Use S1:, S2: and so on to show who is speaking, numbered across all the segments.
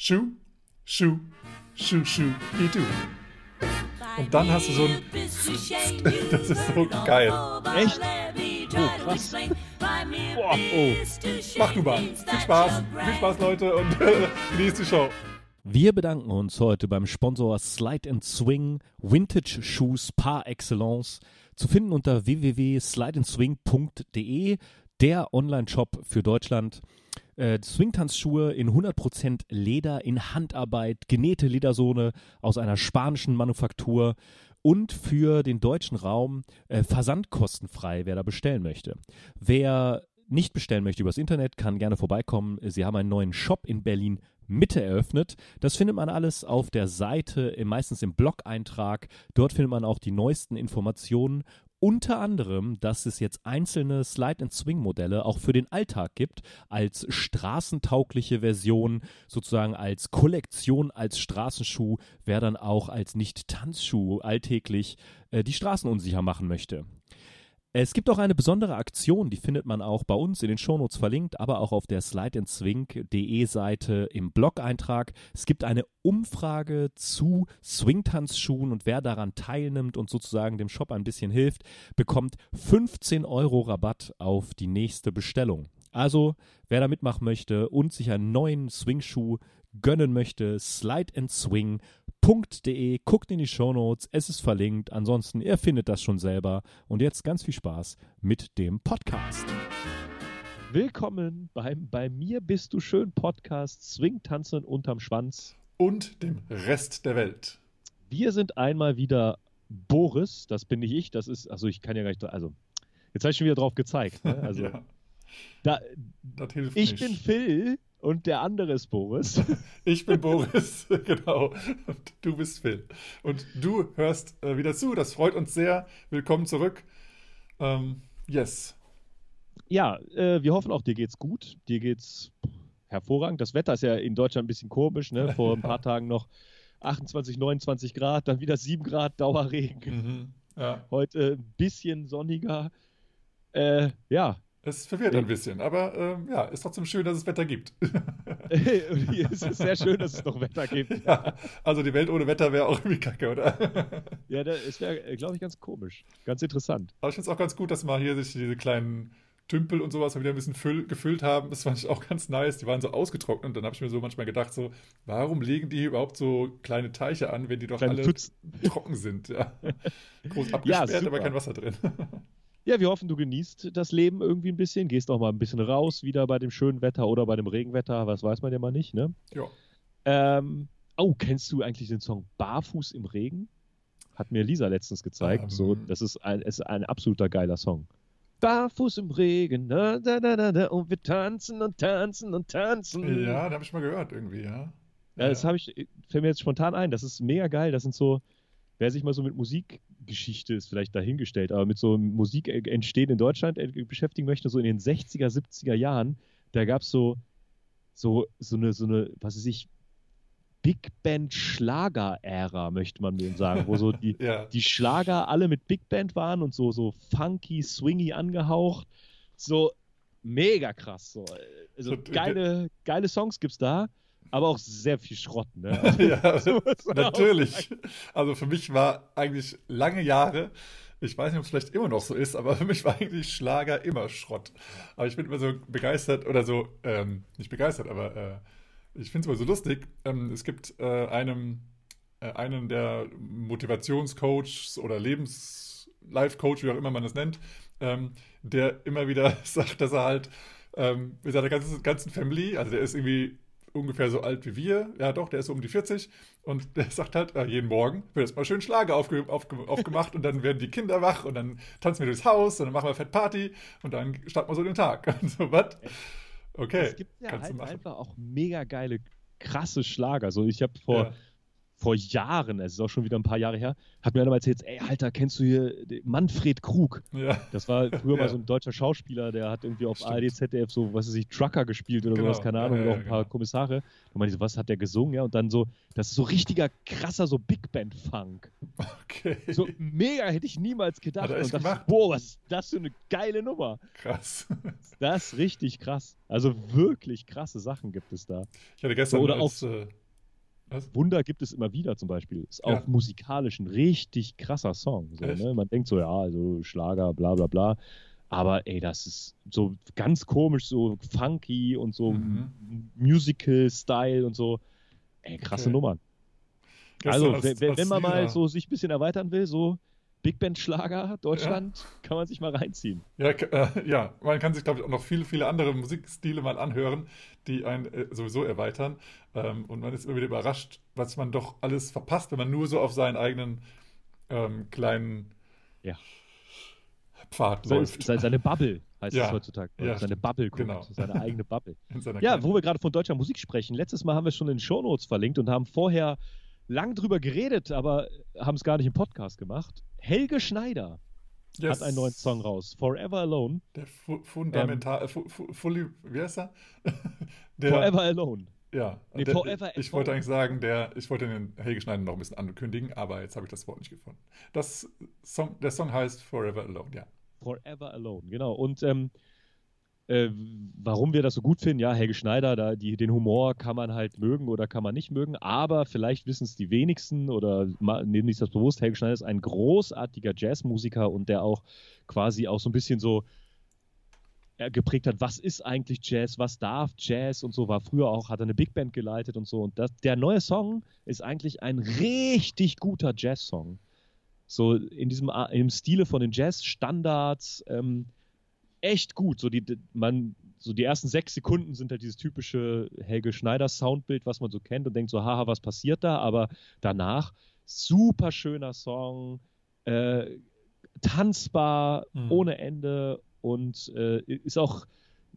S1: Schuh, Schuh, Schuh, Schuh, wie du. Und dann hast du so ein. Das ist so geil.
S2: Echt? Oh, krass.
S1: Boah, oh. Mach du mal. Viel Spaß. Viel Spaß, Leute, und genießt die Show.
S2: Wir bedanken uns heute beim Sponsor Slide and Swing Vintage Shoes par excellence. Zu finden unter www.slideandswing.de, der Online-Shop für Deutschland. Äh, Swingtanzschuhe in 100% Leder, in Handarbeit, genähte Ledersohne aus einer spanischen Manufaktur und für den deutschen Raum äh, versandkostenfrei, wer da bestellen möchte. Wer nicht bestellen möchte übers Internet, kann gerne vorbeikommen. Sie haben einen neuen Shop in Berlin Mitte eröffnet. Das findet man alles auf der Seite, meistens im Blog-Eintrag. Dort findet man auch die neuesten Informationen. Unter anderem, dass es jetzt einzelne Slide-and-Swing-Modelle auch für den Alltag gibt, als straßentaugliche Version, sozusagen als Kollektion, als Straßenschuh, wer dann auch als Nicht-Tanzschuh alltäglich äh, die Straßen unsicher machen möchte. Es gibt auch eine besondere Aktion, die findet man auch bei uns in den Shownotes verlinkt, aber auch auf der slideandswing.de Seite im Blog-Eintrag. Es gibt eine Umfrage zu Swingtanzschuhen und wer daran teilnimmt und sozusagen dem Shop ein bisschen hilft, bekommt 15 Euro Rabatt auf die nächste Bestellung. Also, wer da mitmachen möchte und sich einen neuen Swingschuh gönnen möchte, Slide and Swing www.ftf.de. Guckt in die Shownotes, es ist verlinkt. Ansonsten, ihr findet das schon selber. Und jetzt ganz viel Spaß mit dem Podcast. Willkommen beim Bei mir bist du schön Podcast Swing tanzen unterm Schwanz.
S1: Und dem Rest der Welt.
S2: Wir sind einmal wieder Boris, das bin nicht ich, das ist, also ich kann ja gar nicht, also jetzt habe ich schon wieder drauf gezeigt. Ne? Also, ja. da, ich nicht. bin Phil und der andere ist Boris.
S1: Ich bin Boris, genau. Und du bist Phil. Und du hörst äh, wieder zu. Das freut uns sehr. Willkommen zurück. Ähm, yes.
S2: Ja, äh, wir hoffen auch, dir geht's gut. Dir geht's hervorragend. Das Wetter ist ja in Deutschland ein bisschen komisch. Ne? Vor ein paar Tagen noch 28, 29 Grad, dann wieder 7 Grad Dauerregen. Mhm. Ja. Heute ein bisschen sonniger. Äh, ja,
S1: es verwirrt ein bisschen, aber ähm, ja, ist trotzdem schön, dass es Wetter gibt.
S2: es ist sehr schön, dass es noch Wetter gibt.
S1: Ja, also die Welt ohne Wetter wäre auch irgendwie kacke, oder?
S2: ja, es wäre, äh, glaube ich, ganz komisch. Ganz interessant.
S1: Aber ich finde es auch ganz gut, dass mal hier sich diese kleinen Tümpel und sowas wieder ein bisschen füll, gefüllt haben. Das fand ich auch ganz nice. Die waren so ausgetrocknet. Und dann habe ich mir so manchmal gedacht, so, warum legen die hier überhaupt so kleine Teiche an, wenn die doch kleine alle Pfützen. trocken sind? Ja. Groß abgesperrt, ja, aber kein Wasser drin.
S2: Ja, wir hoffen, du genießt das Leben irgendwie ein bisschen, gehst auch mal ein bisschen raus, wieder bei dem schönen Wetter oder bei dem Regenwetter, was weiß man ja mal nicht, ne?
S1: Ja.
S2: Ähm, oh, kennst du eigentlich den Song Barfuß im Regen? Hat mir Lisa letztens gezeigt. Ähm. So, das ist ein, ist ein absoluter geiler Song. Barfuß im Regen, da, da, da, da, und wir tanzen und tanzen und tanzen.
S1: Ja, da habe ich mal gehört irgendwie, ja.
S2: Ja, das habe ich, fällt mir jetzt spontan ein. Das ist mega geil. Das sind so, wer sich mal so mit Musikgeschichte ist vielleicht dahingestellt, aber mit so Musik entstehen in Deutschland äh, beschäftigen möchte, so in den 60er, 70er Jahren, da gab es so, so, so eine, so eine, was weiß ich, Big Band Schlager-Ära, möchte man mir sagen, wo so die, ja. die Schlager alle mit Big Band waren und so, so funky, swingy angehaucht. So mega krass. So. Also geile, geile Songs gibt's da aber auch sehr viel Schrott. Ne?
S1: ja, natürlich. Also für mich war eigentlich lange Jahre, ich weiß nicht, ob es vielleicht immer noch so ist, aber für mich war eigentlich Schlager immer Schrott. Aber ich bin immer so begeistert oder so, ähm, nicht begeistert, aber äh, ich finde es immer so lustig. Ähm, es gibt äh, einem, äh, einen der Motivationscoaches oder Lebens-Life-Coach, wie auch immer man das nennt, ähm, der immer wieder sagt, dass er halt ähm, mit seiner ganzen, ganzen Family, also der ist irgendwie ungefähr so alt wie wir. Ja, doch, der ist so um die 40. Und der sagt halt, äh, jeden Morgen wird erstmal schön Schlager aufge, aufge, aufgemacht und dann werden die Kinder wach und dann tanzen wir durchs Haus und dann machen wir Fett Party und dann starten wir so den Tag. Und so, was? Okay.
S2: Es gibt ja halt einfach auch mega geile, krasse Schlager. So, ich habe vor. Ja vor Jahren, es ist auch schon wieder ein paar Jahre her, hat mir einer mal erzählt, ey, Alter, kennst du hier Manfred Krug?
S1: Ja.
S2: Das war früher
S1: Ja.
S2: mal so ein deutscher Schauspieler, der hat irgendwie auf
S1: Stimmt.
S2: ARD, ZDF so, was weiß ich, Trucker gespielt oder
S1: Genau.
S2: sowas, keine Ahnung,
S1: ja,
S2: noch
S1: ja,
S2: ein paar
S1: genau.
S2: Kommissare. Und ich so, was hat der gesungen? Ja, und dann so, das ist so richtiger, krasser, so Big Band Funk.
S1: Okay.
S2: So mega hätte ich niemals gedacht. Und dachte,
S1: gemacht?
S2: boah, was ist das für eine geile Nummer.
S1: Krass.
S2: Das ist richtig krass. Also wirklich krasse Sachen gibt es da.
S1: Ich hatte gestern
S2: Oder
S1: als, äh, was?
S2: Wunder gibt es immer wieder zum Beispiel. Ist auch
S1: Ja.
S2: musikalisch ein richtig krasser Song. So, ne? Man denkt so, ja, also Schlager, bla bla bla. Aber ey, das ist so ganz komisch, so funky und so
S1: Mhm.
S2: Musical-Style und so. Ey, krasse
S1: Okay.
S2: Nummern. Also,
S1: als-
S2: wenn,
S1: als
S2: wenn man mal so sich ein bisschen erweitern will, so Big Band Schlager Deutschland, kann man sich mal reinziehen.
S1: Ja, äh, ja, man kann sich, glaube ich, auch noch viele, viele andere Musikstile mal anhören, die einen äh, sowieso erweitern. Ähm, und man ist immer wieder überrascht, was man doch alles verpasst, wenn man nur so auf seinen eigenen ähm, kleinen
S2: Ja.
S1: Pfad
S2: Se-
S1: läuft.
S2: se- Seine Bubble heißt
S1: Ja.
S2: es heutzutage.
S1: Ja,
S2: seine Bubble guckt,
S1: genau.
S2: seine eigene Bubble. Ja, wo wir gerade von deutscher Musik sprechen. Letztes Mal haben wir schon in den Shownotes verlinkt und haben vorher lang drüber geredet, aber haben es gar nicht im Podcast gemacht. Helge Schneider
S1: Yes.
S2: hat einen neuen Song raus, Forever Alone.
S1: Der fu fundamental, äh, fu fu fully, wie heißt er? Der,
S2: Forever Alone.
S1: Ja,
S2: Nee,
S1: der,
S2: Forever
S1: ich
S2: at
S1: wollte eigentlich sagen, der, ich wollte den Helge Schneider noch ein bisschen ankündigen, aber jetzt habe ich das Wort nicht gefunden. Das Song, der Song heißt Forever Alone, ja.
S2: Forever Alone, genau. Und ähm, äh, warum wir das so gut finden, ja, Helge Schneider, da die, den Humor kann man halt mögen oder kann man nicht mögen, aber vielleicht wissen es die wenigsten oder nehmen sich das bewusst. Helge Schneider ist ein großartiger Jazzmusiker und der auch quasi auch so ein bisschen so äh, geprägt hat, was ist eigentlich Jazz, was darf Jazz und so, war früher auch, hat er eine Big Band geleitet und so. Und das, der neue Song ist eigentlich ein richtig guter Jazz-Song. So in diesem im Stile von den Jazz-Standards, ähm, echt gut. So die, man, so die ersten sechs Sekunden sind halt dieses typische Helge Schneider Soundbild, was man so kennt und denkt so, haha, was passiert da? Aber danach super schöner Song, äh, tanzbar
S1: Mhm.
S2: ohne Ende und äh, ist auch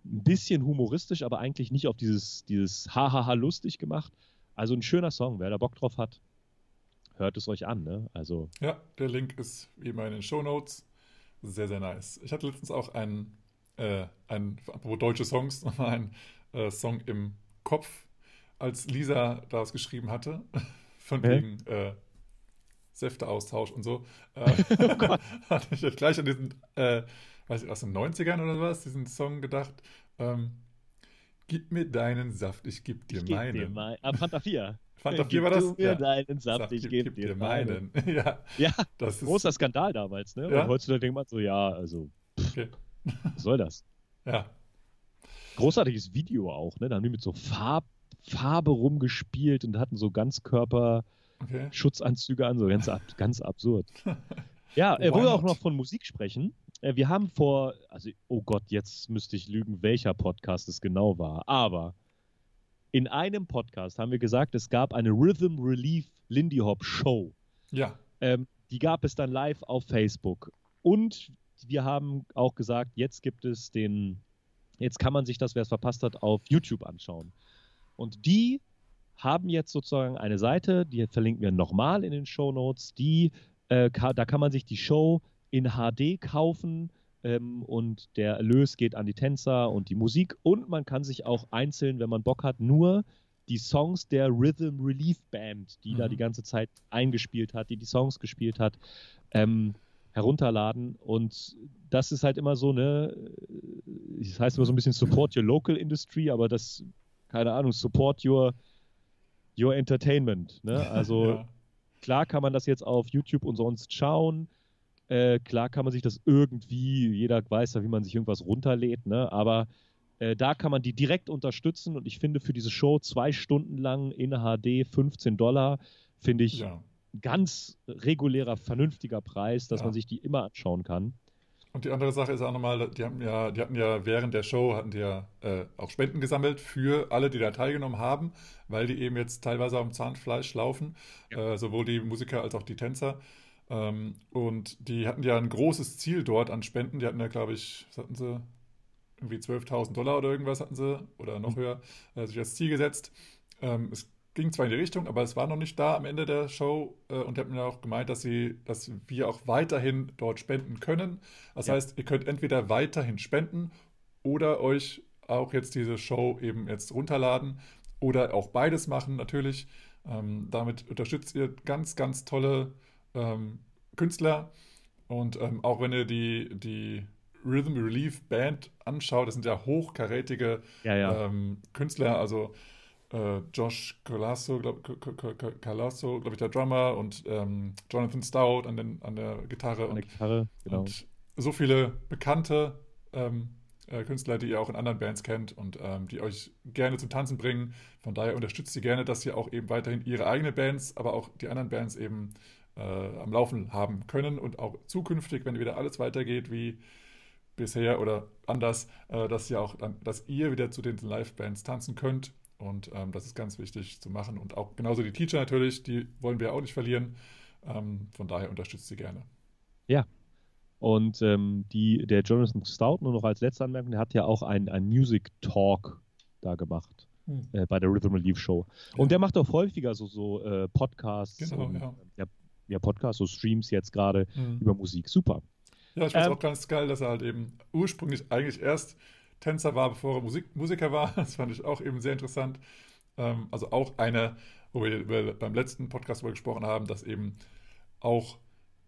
S2: ein bisschen humoristisch, aber eigentlich nicht auf dieses, dieses Hahaha lustig gemacht. Also ein schöner Song, wer da Bock drauf hat, hört es euch an. Ne? Also
S1: Ja, der Link ist wie immer in den Shownotes. Sehr, sehr nice. Ich hatte letztens auch einen, äh, einen apropos deutsche Songs, einen äh, Song im Kopf, als Lisa daraus geschrieben hatte, von wegen äh, Säfteaustausch und so. Äh, hatte ich jetzt gleich an diesen, äh, weiß ich, aus den 90ern oder was, diesen Song gedacht. Ähm, Gib mir deinen Saft, ich geb dir
S2: ich geb
S1: meinen.
S2: dir mein, ah, Fanta 4.
S1: Fanta 4
S2: Gib
S1: war das?
S2: Mir
S1: Ja.
S2: deinen Saft, ich geb, dir meinen.
S1: ja,
S2: Ja,
S1: das ist.
S2: großer Skandal damals, ne?
S1: Ja.
S2: Und heutzutage denkt man so, ja, also,
S1: Okay.
S2: was soll das?
S1: Ja,
S2: Großartiges Video auch, ne? Da haben die mit so Farb, Farbe rumgespielt und hatten so Ganzkörper-Schutzanzüge
S1: okay.
S2: an, so ganz, ab, ganz absurd. Ja, äh, wo wir auch noch von Musik sprechen. Äh, wir haben vor, also, oh Gott, jetzt müsste ich lügen, welcher Podcast es genau war. Aber in einem Podcast haben wir gesagt, es gab eine Rhythm Relief Lindy Hop Show.
S1: Ja,
S2: Ähm, die gab es dann live auf Facebook. Und wir haben auch gesagt, jetzt gibt es den, jetzt kann man sich das, wer es verpasst hat, auf YouTube anschauen. Und die haben jetzt sozusagen eine Seite, die verlinken wir nochmal in den Show Notes, die, äh, da kann man sich die Show in HD kaufen ähm, und der Erlös geht an die Tänzer und die Musik und man kann sich auch einzeln, wenn man Bock hat, nur die Songs der Rhythm Relief Band, die da
S1: Mhm.
S2: die ganze Zeit eingespielt hat, die die Songs gespielt hat, ähm, herunterladen. Und das ist halt immer so, ne, das heißt immer so ein bisschen Support your local industry, aber das, keine Ahnung, Support your, your entertainment. Ne? Also
S1: ja.
S2: klar kann man das jetzt auf YouTube und sonst schauen. Äh, klar kann man sich das irgendwie, jeder weiß ja, wie man sich irgendwas runterlädt, ne? aber äh, da kann man die direkt unterstützen und ich finde für diese Show zwei Stunden lang in HD 15 Dollar, finde ich
S1: ja.
S2: ganz regulärer, vernünftiger Preis, dass
S1: Ja.
S2: man sich die immer anschauen kann.
S1: Und die andere Sache ist auch nochmal, die haben ja, die hatten ja während der Show hatten die ja äh, auch Spenden gesammelt für alle, die da teilgenommen haben, weil die eben jetzt teilweise am Zahnfleisch laufen, äh, sowohl die Musiker als auch die Tänzer. Ähm, und die hatten ja ein großes Ziel dort an Spenden. Die hatten ja, glaube ich, was hatten sie? Irgendwie 12.000 Dollar oder irgendwas hatten sie oder noch höher äh, sich als Ziel gesetzt. Ähm, es ging zwar in die Richtung, aber es war noch nicht da am Ende der Show äh, und die haben mir auch gemeint, dass sie, dass wir auch weiterhin dort spenden können. Das ja. heißt, ihr könnt entweder weiterhin spenden oder euch auch jetzt diese Show eben jetzt runterladen oder auch beides machen natürlich. Ähm, damit unterstützt ihr ganz, ganz tolle ähm, Künstler und ähm, auch wenn ihr die, die Rhythm Relief Band anschaut, das sind ja hochkarätige
S2: ja, ja.
S1: Ähm, Künstler, also äh, Josh Colasso, glaube glaub ich, der Drummer und ähm, Jonathan Stout an, den, an der Gitarre.
S2: An der Gitarre, genau.
S1: Und so viele bekannte ähm, äh, Künstler, die ihr auch in anderen Bands kennt und ähm, die euch gerne zum Tanzen bringen. Von daher unterstützt sie gerne, dass sie auch eben weiterhin ihre eigenen Bands, aber auch die anderen Bands eben äh, am Laufen haben können und auch zukünftig, wenn wieder alles weitergeht wie bisher oder anders, äh, dass ihr auch dann, dass ihr wieder zu den Live-Bands tanzen könnt und ähm, das ist ganz wichtig zu machen. Und auch genauso die Teacher natürlich, die wollen wir auch nicht verlieren. Ähm, von daher unterstützt sie gerne.
S2: Ja. Und ähm, die, der Jonathan Stout, nur noch als letzte Anmerkung, der hat ja auch ein, ein Music Talk da gemacht. Hm. Äh, bei der Rhythm Relief Show. Und ja. der macht auch häufiger so, so äh, Podcasts.
S1: Genau, und, ja.
S2: ja. Ja. Podcasts, so Streams jetzt gerade hm. über Musik. Super.
S1: Ja, ich finde es ähm, auch ganz geil, dass er halt eben ursprünglich eigentlich erst Tänzer war, bevor er Musik, Musiker war. Das fand ich auch eben sehr interessant. Ähm, also auch eine, wo wir, wir beim letzten Podcast darüber gesprochen haben, dass eben auch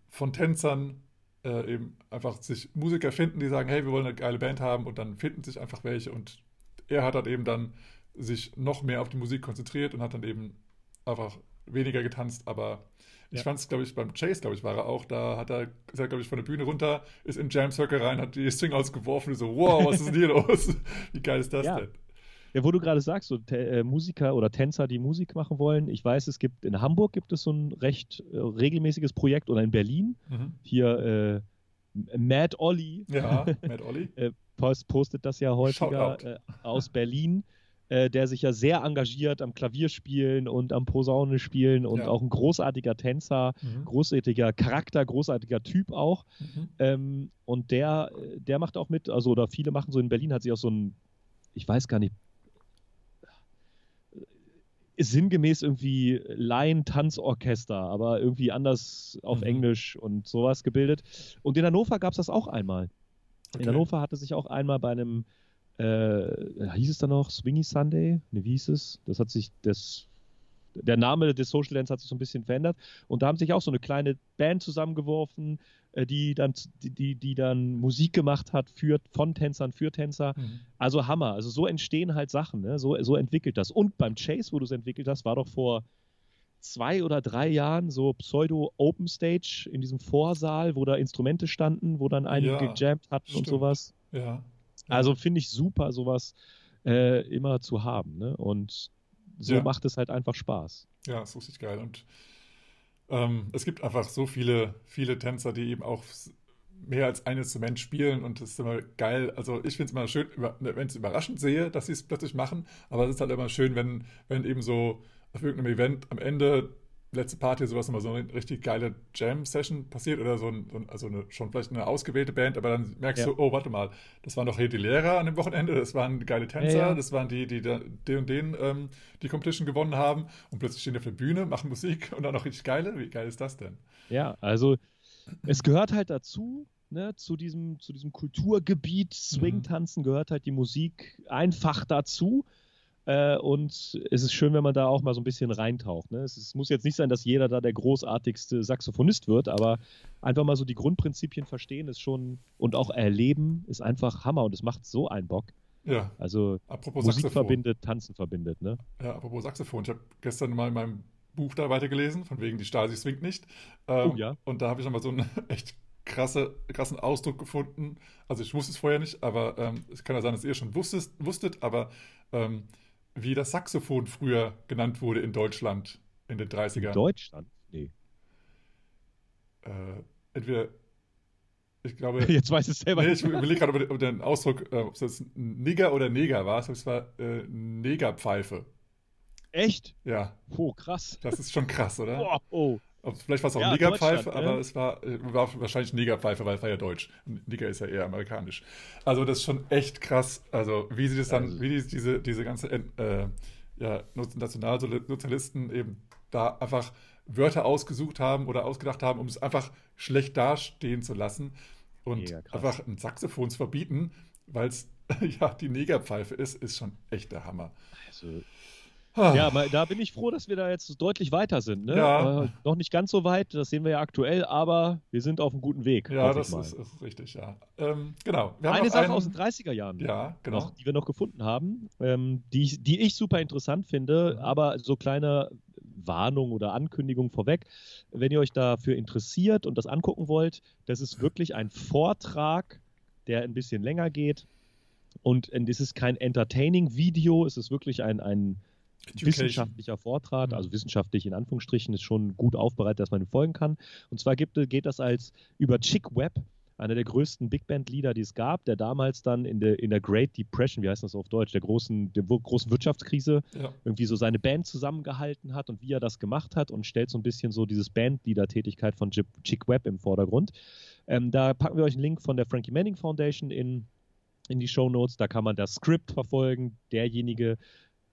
S1: von Tänzern äh, eben einfach sich Musiker finden, die sagen, hey, wir wollen eine geile Band haben und dann finden sich einfach welche und er hat dann eben dann sich noch mehr auf die Musik konzentriert und hat dann eben einfach weniger getanzt, aber ich ja. fand es, glaube ich, beim Chase, glaube ich, war er auch, da hat er, ist er, glaube ich, von der Bühne runter, ist in Jam Circle rein, hat die String ausgeworfen so, wow, was ist denn hier los? Wie geil ist das
S2: ja.
S1: denn?
S2: Ja, wo du gerade sagst, so äh, Musiker oder Tänzer, die Musik machen wollen. Ich weiß, es gibt in Hamburg gibt es so ein recht äh, regelmäßiges Projekt oder in Berlin. Mhm. Hier äh, Mad Olli.
S1: Ja, Mad Olli.
S2: Äh, postet das ja häufiger äh, aus Berlin äh, der sich ja sehr engagiert am Klavierspielen und am Posaune spielen und ja. auch ein großartiger Tänzer, mhm. großartiger Charakter, großartiger Typ auch. Mhm. Ähm, und der, der macht auch mit, also oder viele machen so in Berlin, hat sich auch so ein, ich weiß gar nicht, sinngemäß irgendwie Laien-Tanzorchester, aber irgendwie anders auf mhm. Englisch und sowas gebildet. Und in Hannover gab es das auch einmal. Okay. In Hannover hatte sich auch einmal bei einem äh, hieß es da noch Swingy Sunday? Ne, wie hieß es? Das hat sich, das, der Name des Social Dance hat sich so ein bisschen verändert. Und da haben sich auch so eine kleine Band zusammengeworfen, äh, die dann, die, die dann Musik gemacht hat für, von Tänzern für Tänzer. Mhm. Also Hammer. Also so entstehen halt Sachen, ne? so, so entwickelt das. Und beim Chase, wo du es entwickelt hast, war doch vor zwei oder drei Jahren so Pseudo-Open Stage in diesem Vorsaal, wo da Instrumente standen, wo dann einige ja, gejammt hatten stimmt. und sowas.
S1: Ja.
S2: Also finde ich super, sowas äh, immer zu haben. Ne? Und so ja. macht es halt einfach Spaß.
S1: Ja, ist richtig geil. Und ähm, es gibt einfach so viele, viele Tänzer, die eben auch mehr als ein Instrument spielen und das ist immer geil. Also ich finde es immer schön, wenn ich es überraschend sehe, dass sie es plötzlich machen, aber es ist halt immer schön, wenn, wenn eben so auf irgendeinem Event am Ende letzte Party sowas immer so eine richtig geile Jam-Session passiert oder so, ein, also eine, schon vielleicht eine ausgewählte Band, aber dann merkst ja. du, oh, warte mal, das waren doch hier die Lehrer an dem Wochenende, das waren geile Tänzer, ja, ja. das waren die, die den und den ähm, die Competition gewonnen haben und plötzlich stehen die auf der Bühne, machen Musik und dann noch richtig geile. Wie geil ist das denn?
S2: Ja, also es gehört halt dazu, Ne, zu diesem, zu diesem Kulturgebiet Swing-Tanzen mhm. gehört halt die Musik einfach dazu. Äh, und es ist schön, wenn man da auch mal so ein bisschen reintaucht. Ne? Es, ist, muss jetzt nicht sein, dass jeder da der großartigste Saxophonist wird, aber einfach mal so die Grundprinzipien verstehen ist schon und auch erleben ist einfach Hammer und es macht so einen Bock.
S1: Ja.
S2: Also apropos Musik Saxophon. verbindet, Tanzen verbindet, ne?
S1: Ja, apropos Saxophon. Ich habe gestern mal in meinem Buch da weitergelesen, von wegen die Stasi swingt nicht. Ähm, oh ja. Und da habe ich nochmal so einen echt krasse, krassen Ausdruck gefunden. Also ich wusste es vorher nicht, aber ähm, es kann ja sein, dass ihr schon wusstet, wusstet aber ähm, wie das Saxophon früher genannt wurde in Deutschland in den 30ern. In
S2: Deutschland? Nee.
S1: Äh, entweder, ich glaube.
S2: Jetzt weiß ich selber
S1: nee, Ich überlege gerade über, über den Ausdruck, äh, ob es Nigger oder Neger war. Es war äh, Negerpfeife.
S2: Echt?
S1: Ja.
S2: Oh, krass.
S1: Das ist schon krass, oder?
S2: Oh,
S1: Vielleicht war es auch ja, Negerpfeife, aber ne? es war, äh, war wahrscheinlich Negerpfeife, weil es war ja deutsch. Niger ist ja eher amerikanisch. Also das ist schon echt krass, also wie sie das dann, also. wie die, diese, diese ganze äh, ja, Nationalsozialisten eben da einfach Wörter ausgesucht haben oder ausgedacht haben, um es einfach schlecht dastehen zu lassen und einfach ein Saxophon zu verbieten, weil es ja die Negerpfeife ist, ist schon echt der Hammer. Also.
S2: Ja, da bin ich froh, dass wir da jetzt deutlich weiter sind. Ne? Ja. Äh, noch nicht ganz so weit, das sehen wir ja aktuell, aber wir sind auf einem guten Weg.
S1: Ja, das ist, ist, richtig, ja. Ähm, genau.
S2: Eine Sache einen, aus den 30er Jahren,
S1: ja, genau.
S2: Noch, die wir noch gefunden haben, ähm, die, die ich super interessant finde, mhm. aber so kleine Warnung oder Ankündigung vorweg. Wenn ihr euch dafür interessiert und das angucken wollt, das ist wirklich ein Vortrag, der ein bisschen länger geht. Und es ist kein Entertaining-Video, es ist wirklich ein, ein wissenschaftlicher Vortrag, also wissenschaftlich in Anführungsstrichen, ist schon gut aufbereitet, dass man ihm folgen kann. Und zwar gibt, geht das als über Chick Web, einer der größten Big Band-Lieder, die es gab, der damals dann in der, in der Great Depression, wie heißt das auf Deutsch, der großen, der großen Wirtschaftskrise, ja. irgendwie so seine Band zusammengehalten hat und wie er das gemacht hat und stellt so ein bisschen so dieses Bandleader-Tätigkeit von Chick Webb im Vordergrund. Ähm, da packen wir euch einen Link von der Frankie Manning Foundation in, in die Show Notes. Da kann man das Skript verfolgen. Derjenige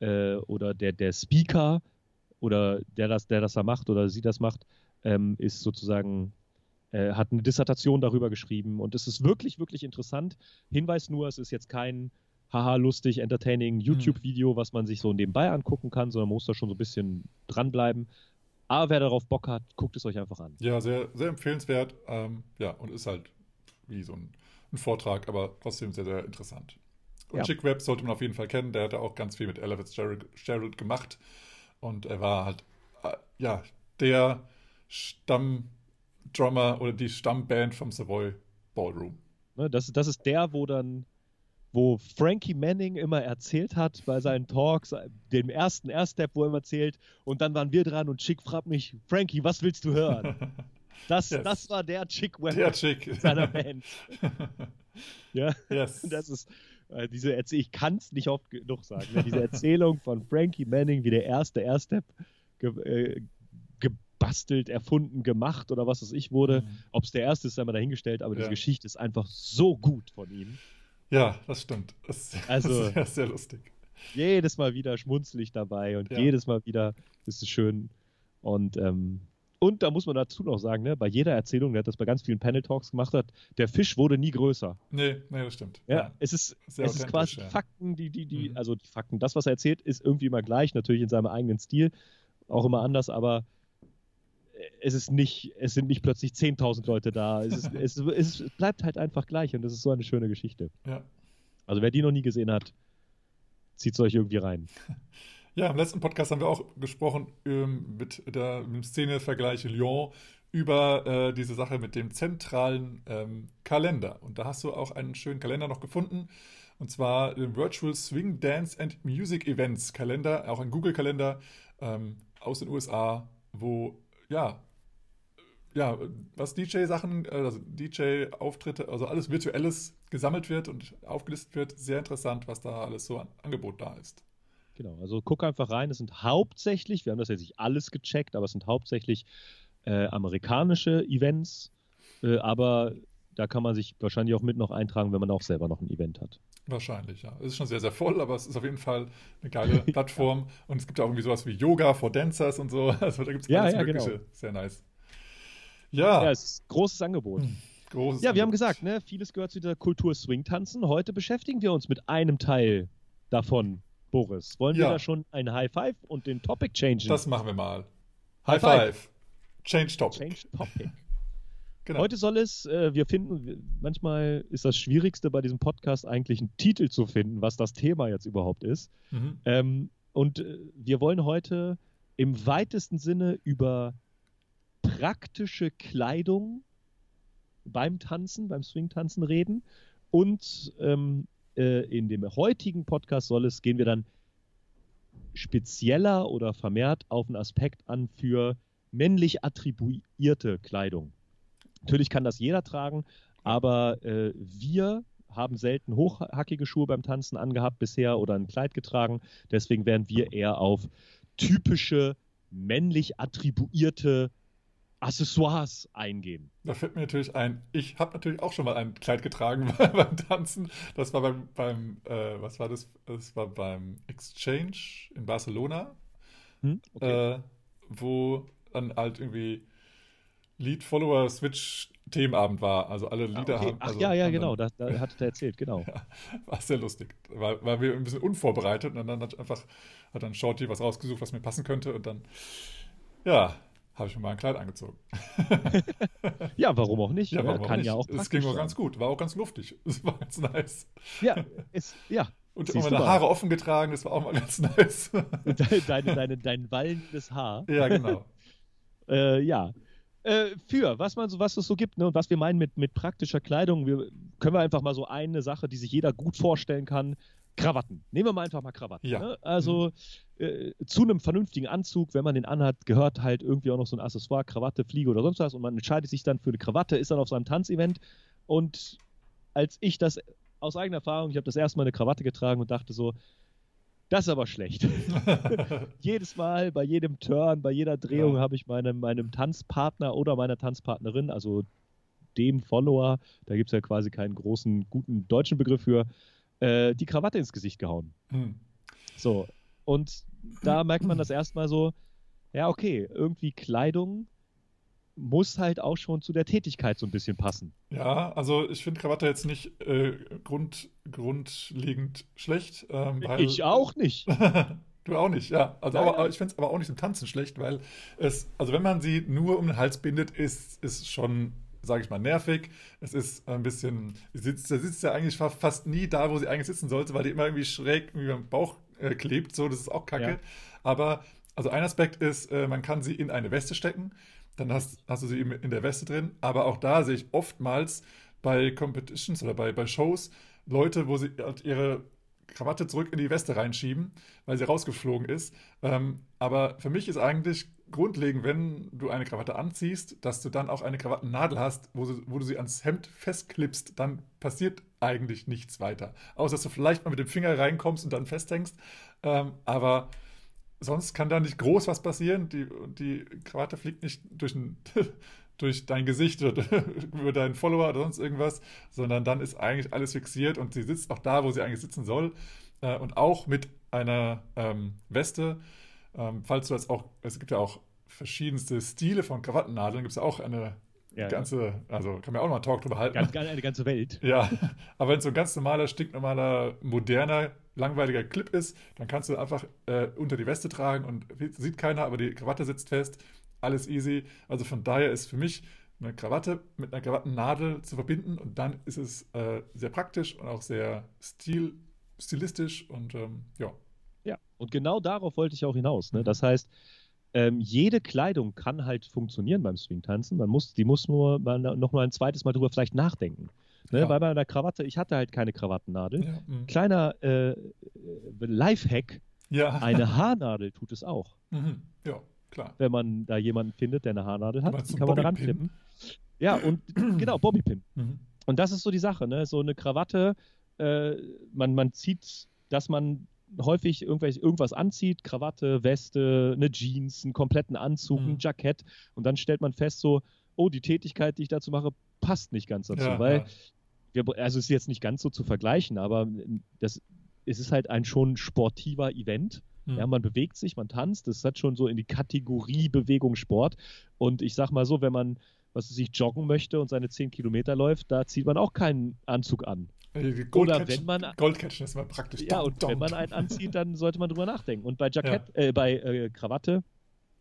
S2: äh, oder der, der Speaker oder der das, der das da macht oder sie das macht, ähm, ist sozusagen äh, hat eine Dissertation darüber geschrieben und es ist wirklich, wirklich interessant. Hinweis nur, es ist jetzt kein haha, lustig, entertaining mhm. YouTube-Video, was man sich so nebenbei angucken kann, sondern man muss da schon so ein bisschen dranbleiben. Aber wer darauf Bock hat, guckt es euch einfach an.
S1: Ja, sehr, sehr empfehlenswert. Ähm, ja, und ist halt wie so ein, ein, Vortrag, aber trotzdem sehr, sehr interessant. Und ja. Chick Webb sollte man auf jeden Fall kennen. Der hatte auch ganz viel mit Ella Fitzgerald gemacht. Und er war halt, äh, ja, der Stamm Drummer oder die Stammband vom Savoy Ballroom.
S2: Ne, das, das ist der, wo dann, wo Frankie Manning immer erzählt hat bei seinen Talks, dem ersten Airstep, wo er immer erzählt, und dann waren wir dran und Chick fragt mich, Frankie, was willst du hören? Das, yes. das war der Chick
S1: Webb der Chick.
S2: seiner Band. ja, yes. das ist diese Erzählung, ich kann es nicht oft genug sagen, ne? diese Erzählung von Frankie Manning, wie der erste Airstep ge, äh, gebastelt, erfunden, gemacht oder was weiß ich wurde. Mhm. Ob es der erste ist, sei mal dahingestellt, aber ja. diese Geschichte ist einfach so gut von ihm.
S1: Ja, das stimmt. Das, also, das ist sehr, sehr lustig.
S2: Jedes Mal wieder schmunzelig dabei und ja. jedes Mal wieder ist es schön. Und, ähm, und da muss man dazu noch sagen, ne, bei jeder Erzählung, der das bei ganz vielen Panel Talks gemacht hat, der Fisch wurde nie größer.
S1: Nee, nee, das stimmt.
S2: Ja, ja. es ist, es ist quasi ja. Fakten, die, die, die, mhm. also die Fakten, das, was er erzählt, ist irgendwie immer gleich, natürlich in seinem eigenen Stil, auch immer anders, aber es ist nicht, es sind nicht plötzlich 10.000 Leute da. Es, ist, es, es, bleibt halt einfach gleich und das ist so eine schöne Geschichte.
S1: Ja.
S2: Also wer die noch nie gesehen hat, zieht es euch irgendwie rein.
S1: Ja, im letzten Podcast haben wir auch gesprochen ähm, mit, der, Szenevergleich Lyon über äh, diese Sache mit dem zentralen ähm, Kalender. Und da hast du auch einen schönen Kalender noch gefunden. Und zwar den Virtual Swing Dance and Music Events Kalender, auch ein Google-Kalender ähm, aus den USA, wo ja, ja, was DJ-Sachen, also DJ-Auftritte, also alles Virtuelles gesammelt wird und aufgelistet wird, sehr interessant, was da alles so an Angebot da ist.
S2: Genau, also guck einfach rein. Es sind hauptsächlich, wir haben das jetzt nicht alles gecheckt, aber es sind hauptsächlich äh, amerikanische Events, äh, aber da kann man sich wahrscheinlich auch mit noch eintragen, wenn man auch selber noch ein Event hat.
S1: Wahrscheinlich, ja. Es ist schon sehr, sehr voll, aber es ist auf jeden Fall eine geile Plattform. Und es gibt auch irgendwie sowas wie Yoga for Dancers und so. Also da gibt es
S2: ja, alles ja, Mögliche.
S1: Genau. Sehr nice. Ja.
S2: Ja, es ist ein großes Angebot. Hm, großes ja, wir Angebot. haben gesagt, ne, vieles gehört zu dieser Kultur Swing-Tanzen. Heute beschäftigen wir uns mit einem Teil davon, Boris. Wollen ja. wir da schon ein High Five und den Topic changen?
S1: Das machen wir mal. High, High Five. Five. Change Topic. Change Topic.
S2: Genau. Heute soll es, äh, wir finden, manchmal ist das Schwierigste bei diesem Podcast eigentlich einen Titel zu finden, was das Thema jetzt überhaupt ist. Mhm. Ähm, und äh, wir wollen heute im weitesten Sinne über praktische Kleidung beim Tanzen, beim Swing-Tanzen reden. Und ähm, äh, in dem heutigen Podcast soll es, gehen wir dann spezieller oder vermehrt auf einen Aspekt an für männlich attribuierte Kleidung. Natürlich kann das jeder tragen, aber äh, wir haben selten hochhackige Schuhe beim Tanzen angehabt bisher oder ein Kleid getragen. Deswegen werden wir eher auf typische männlich attribuierte Accessoires eingehen.
S1: Da fällt mir natürlich ein, ich habe natürlich auch schon mal ein Kleid getragen beim Tanzen. Das war beim, beim äh, was war das? Das war beim Exchange in Barcelona, hm? okay. äh, wo dann halt irgendwie Lead-Follower-Switch-Themenabend war. Also alle Lieder
S2: ah, okay.
S1: haben.
S2: Ach
S1: also
S2: ja, ja, genau, da, da hat er erzählt, genau.
S1: ja, war sehr lustig. War, war wir ein bisschen unvorbereitet und dann hat einfach hat dann Shorty was rausgesucht, was mir passen könnte und dann, ja, habe ich mir mal ein Kleid angezogen.
S2: ja, warum auch nicht?
S1: Ja, warum
S2: Kann
S1: nicht?
S2: ja auch
S1: Es ging auch ganz gut, war auch ganz luftig. Es war ganz nice.
S2: Ja, es, ja.
S1: Und habe meine Haare offen getragen, das war auch mal ganz nice.
S2: deine, deine, dein wallendes Haar.
S1: Ja, genau.
S2: äh, ja. Äh, für, was man so, was es so gibt, ne, was wir meinen mit, mit praktischer Kleidung, wir, können wir einfach mal so eine Sache, die sich jeder gut vorstellen kann, Krawatten. Nehmen wir mal einfach mal Krawatten. Ja. Ne? Also mhm. äh, zu einem vernünftigen Anzug, wenn man den anhat, gehört halt irgendwie auch noch so ein Accessoire, Krawatte, Fliege oder sonst was und man entscheidet sich dann für eine Krawatte, ist dann auf seinem Tanzevent und als ich das aus eigener Erfahrung, ich habe das erste Mal eine Krawatte getragen und dachte so, das ist aber schlecht. Jedes Mal, bei jedem Turn, bei jeder Drehung ja. habe ich meinem, meinem Tanzpartner oder meiner Tanzpartnerin, also dem Follower, da gibt es ja quasi keinen großen, guten deutschen Begriff für, äh, die Krawatte ins Gesicht gehauen. Hm. So, und da merkt man das erstmal so, ja, okay, irgendwie Kleidung muss halt auch schon zu der Tätigkeit so ein bisschen passen.
S1: Ja, also ich finde Krawatte jetzt nicht äh, grund, grundlegend schlecht.
S2: Ähm, weil, ich auch nicht.
S1: du auch nicht, ja. Also, ja, aber, ja. ich finde es aber auch nicht im Tanzen schlecht, weil es, also wenn man sie nur um den Hals bindet, ist es schon sage ich mal, nervig. Es ist ein bisschen, sitzt, da sitzt ja eigentlich fast nie da, wo sie eigentlich sitzen sollte, weil die immer irgendwie schräg irgendwie am Bauch äh, klebt. So, das ist auch kacke. Ja. Aber, also ein Aspekt ist, äh, man kann sie in eine Weste stecken. Dann hast, hast du sie in der Weste drin. Aber auch da sehe ich oftmals bei Competitions oder bei, bei Shows Leute, wo sie halt ihre Krawatte zurück in die Weste reinschieben, weil sie rausgeflogen ist. Ähm, aber für mich ist eigentlich grundlegend, wenn du eine Krawatte anziehst, dass du dann auch eine Krawattennadel hast, wo, du, wo du sie ans Hemd festklippst, dann passiert eigentlich nichts weiter. Außer dass du vielleicht mal mit dem Finger reinkommst und dann festhängst. Ähm, aber sonst kann da nicht groß was passieren. Die, die Krawatte fliegt nicht durch, ein, durch dein Gesicht oder über deinen Follower oder sonst irgendwas, sondern dann ist eigentlich alles fixiert und sie sitzt auch da, wo sie eigentlich sitzen soll. Äh, und auch mit einer ähm, Weste ähm, falls du das auch, es gibt ja auch verschiedenste Stile von Krawattennadeln, gibt es ja auch eine ja, ganze, also kann man auch noch mal einen Talk drüber halten.
S2: Ganz, eine ganze Welt.
S1: Ja, aber wenn es so ein ganz normaler, stinknormaler, moderner, langweiliger Clip ist, dann kannst du einfach äh, unter die Weste tragen und sieht keiner, aber die Krawatte sitzt fest, alles easy. Also von daher ist für mich eine Krawatte mit einer Krawattennadel zu verbinden und dann ist es äh, sehr praktisch und auch sehr stil, stilistisch und ähm, ja,
S2: ja, und genau darauf wollte ich auch hinaus. Ne? Das heißt, ähm, jede Kleidung kann halt funktionieren beim Swing-Tanzen. Man muss, die muss nur mal, noch mal ein zweites Mal drüber vielleicht nachdenken. Ne? Ja. Weil bei einer Krawatte, ich hatte halt keine Krawattennadel. Ja, mhm. Kleiner äh, Lifehack, ja. eine Haarnadel tut es auch.
S1: Mhm. Ja, klar.
S2: Wenn man da jemanden findet, der eine Haarnadel hat, kann man da ranklippen. Ja, und genau, Bobbypin. Mhm. Und das ist so die Sache, ne? So eine Krawatte, äh, man, man zieht, dass man häufig irgendwas anzieht, Krawatte, Weste, eine Jeans, einen kompletten Anzug, mhm. ein Jackett und dann stellt man fest so, oh, die Tätigkeit, die ich dazu mache, passt nicht ganz dazu, ja, weil ja. Wir, also es ist jetzt nicht ganz so zu vergleichen, aber das es ist halt ein schon sportiver Event. Mhm. Ja, man bewegt sich, man tanzt, das hat schon so in die Kategorie Bewegung Sport und ich sag mal so, wenn man was sich joggen möchte und seine 10 Kilometer läuft, da zieht man auch keinen Anzug an.
S1: Gold Oder wenn man. Goldcatchen ist mal praktisch.
S2: Ja, und wenn man einen anzieht, dann sollte man drüber nachdenken. Und bei Jackett, ja. äh, bei äh, Krawatte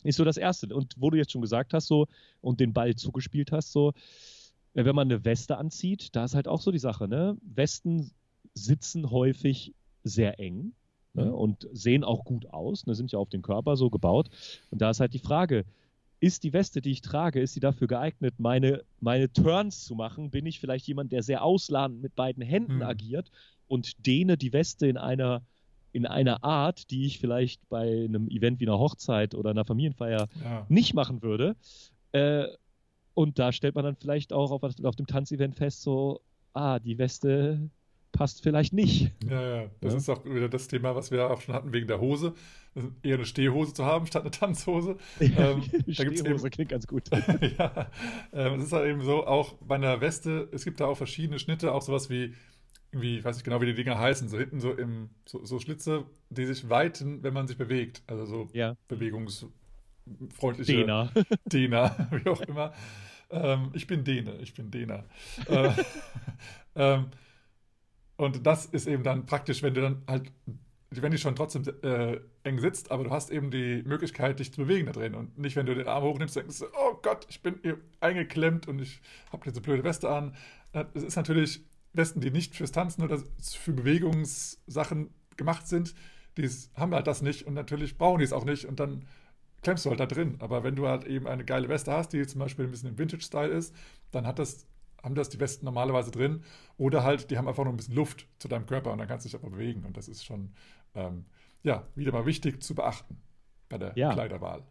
S2: ist so das Erste. Und wo du jetzt schon gesagt hast, so, und den Ball zugespielt hast, so, äh, wenn man eine Weste anzieht, da ist halt auch so die Sache, ne? Westen sitzen häufig sehr eng. Ne? Mhm. Und sehen auch gut aus, ne? sind ja auf den Körper so gebaut. Und da ist halt die Frage, ist die Weste, die ich trage, ist sie dafür geeignet, meine, meine Turns zu machen? Bin ich vielleicht jemand, der sehr ausladend mit beiden Händen hm. agiert und dehne die Weste in einer, in einer Art, die ich vielleicht bei einem Event wie einer Hochzeit oder einer Familienfeier ja. nicht machen würde? Äh, und da stellt man dann vielleicht auch auf, auf dem Tanzevent fest, so, ah, die Weste passt vielleicht nicht.
S1: Ja, ja. Das ja. ist auch wieder das Thema, was wir auch schon hatten wegen der Hose. Eher eine Stehhose zu haben statt eine Tanzhose.
S2: Ja, ähm, Stehhose eben, klingt ganz gut.
S1: ja, ähm, es ist halt eben so, auch bei einer Weste, es gibt da auch verschiedene Schnitte, auch sowas wie irgendwie, ich weiß nicht genau, wie die Dinger heißen, so hinten so im, so, so Schlitze, die sich weiten, wenn man sich bewegt. Also so
S2: ja.
S1: bewegungsfreundliche
S2: Dena.
S1: Dena, wie auch immer. Ähm, ich bin Dene, ich bin Dena. äh, ähm, und das ist eben dann praktisch, wenn du dann halt, wenn die schon trotzdem äh, eng sitzt, aber du hast eben die Möglichkeit, dich zu bewegen da drin. Und nicht, wenn du den Arm hochnimmst, denkst du, oh Gott, ich bin hier eingeklemmt und ich habe diese blöde Weste an. Äh, es ist natürlich Westen, die nicht fürs Tanzen oder für Bewegungssachen gemacht sind, die haben halt das nicht und natürlich brauchen die es auch nicht und dann klemmst du halt da drin. Aber wenn du halt eben eine geile Weste hast, die zum Beispiel ein bisschen im Vintage-Style ist, dann hat das, haben das die Westen normalerweise drin oder halt, die haben einfach noch ein bisschen Luft zu deinem Körper und dann kannst du dich aber bewegen und das ist schon, ähm, ja, wieder mal wichtig zu beachten bei der ja. Kleiderwahl.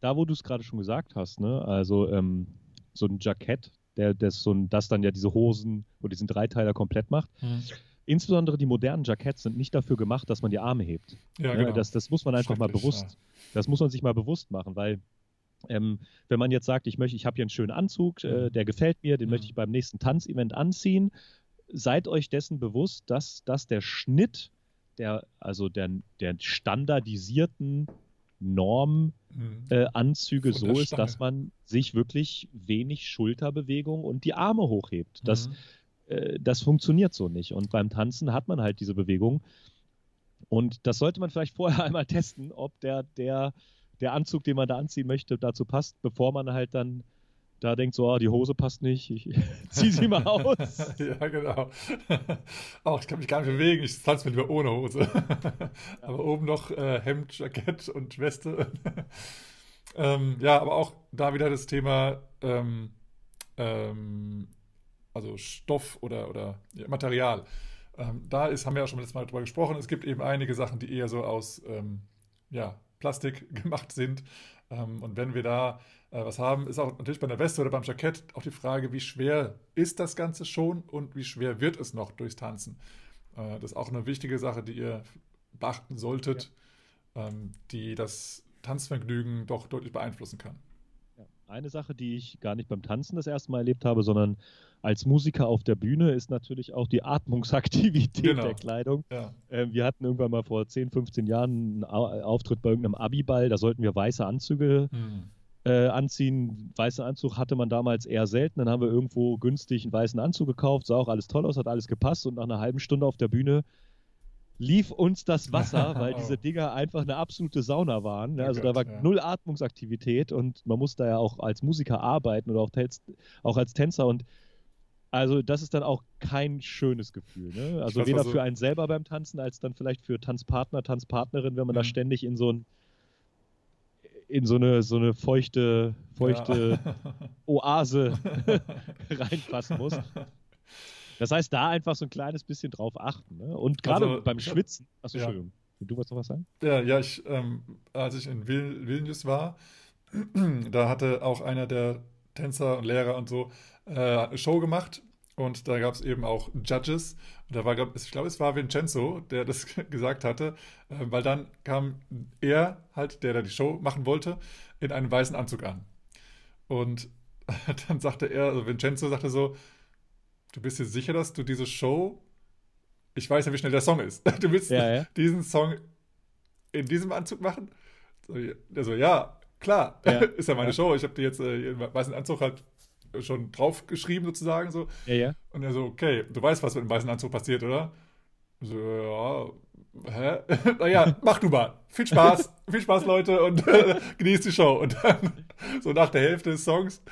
S2: Da, wo du es gerade schon gesagt hast, ne, also ähm, so ein Jackett, der, der so ein, das dann ja diese Hosen oder diesen Dreiteiler komplett macht. Mhm. Insbesondere die modernen Jacketts sind nicht dafür gemacht, dass man die Arme hebt.
S1: Ja, ne, genau.
S2: das, das muss man einfach mal bewusst, ja. das muss man sich mal bewusst machen, weil ähm, wenn man jetzt sagt, ich möchte, ich habe hier einen schönen Anzug, äh, mhm. der gefällt mir, den mhm. möchte ich beim nächsten Tanzevent anziehen, seid euch dessen bewusst, dass, dass der Schnitt der, also der, der standardisierten Normanzüge mhm. äh, so ist, dass man sich wirklich wenig Schulterbewegung und die Arme hochhebt. Das, mhm. äh, das funktioniert so nicht. Und beim Tanzen hat man halt diese Bewegung. Und das sollte man vielleicht vorher einmal testen, ob der, der, der Anzug, den man da anziehen möchte, dazu passt, bevor man halt dann da denkt so, oh, die Hose passt nicht, ich zieh sie mal aus.
S1: ja, genau. Auch ich kann mich gar nicht bewegen, ich tanze mir ohne Hose. aber oben noch äh, Hemd, Jackett und Weste. ähm, ja, aber auch da wieder das Thema, ähm, ähm, also Stoff oder, oder ja, Material. Ähm, da ist, haben wir ja schon letztes Mal drüber gesprochen, es gibt eben einige Sachen, die eher so aus ähm, ja, Plastik gemacht sind. Ähm, und wenn wir da äh, was haben, ist auch natürlich bei der Weste oder beim Jackett auch die Frage, wie schwer ist das Ganze schon und wie schwer wird es noch durchs Tanzen. Äh, das ist auch eine wichtige Sache, die ihr beachten solltet, ja. ähm, die das Tanzvergnügen doch deutlich beeinflussen kann.
S2: Eine Sache, die ich gar nicht beim Tanzen das erste Mal erlebt habe, sondern als Musiker auf der Bühne ist natürlich auch die Atmungsaktivität genau. der Kleidung.
S1: Ja.
S2: Ähm, wir hatten irgendwann mal vor 10, 15 Jahren einen Auftritt bei irgendeinem Abiball, da sollten wir weiße Anzüge hm äh, anziehen. Weißen Anzug hatte man damals eher selten. Dann haben wir irgendwo günstig einen weißen Anzug gekauft, sah auch alles toll aus, hat alles gepasst und nach einer halben Stunde auf der Bühne lief uns das Wasser, weil diese Dinger einfach eine absolute Sauna waren. Ne? Also oh da war null Atmungsaktivität und man muss da ja auch als Musiker arbeiten oder auch, auch als Tänzer und also das ist dann auch kein schönes Gefühl. Ne? Also weder so für einen selber beim Tanzen als dann vielleicht für Tanzpartner, Tanzpartnerin, wenn man mhm. da ständig in so ein in so eine, so eine feuchte, feuchte ja. Oase reinpassen muss. Das heißt, da einfach so ein kleines bisschen drauf achten. Ne? Und gerade also, beim Schwitzen. Achso, ja. Entschuldigung. Du wolltest noch was sagen?
S1: Ja, ja, ich, ähm, als ich in Vil Vilnius war, da hatte auch einer der Tänzer und Lehrer und so äh, eine Show gemacht und da gab es eben auch Judges. Und da war, ich glaube, es war Vincenzo, der das gesagt hatte, äh, weil dann kam er halt, der da die Show machen wollte, in einem weißen Anzug an. Und dann sagte er, also Vincenzo sagte so, du bist dir sicher, dass du diese Show, ich weiß ja, wie schnell der Song ist, du willst ja, ja. diesen Song in diesem Anzug machen? Also ja, klar, ja. ist ja meine Show. Ich habe dir jetzt äh, einen weißen Anzug halt schon draufgeschrieben sozusagen so.
S2: Ja, ja.
S1: Und er so, okay, du weißt, was mit dem weißen Anzug passiert, oder? So, ja, hä? naja, mach du mal. Viel Spaß, viel Spaß, Leute, und äh, genießt die Show. Und dann, so nach der Hälfte des Songs,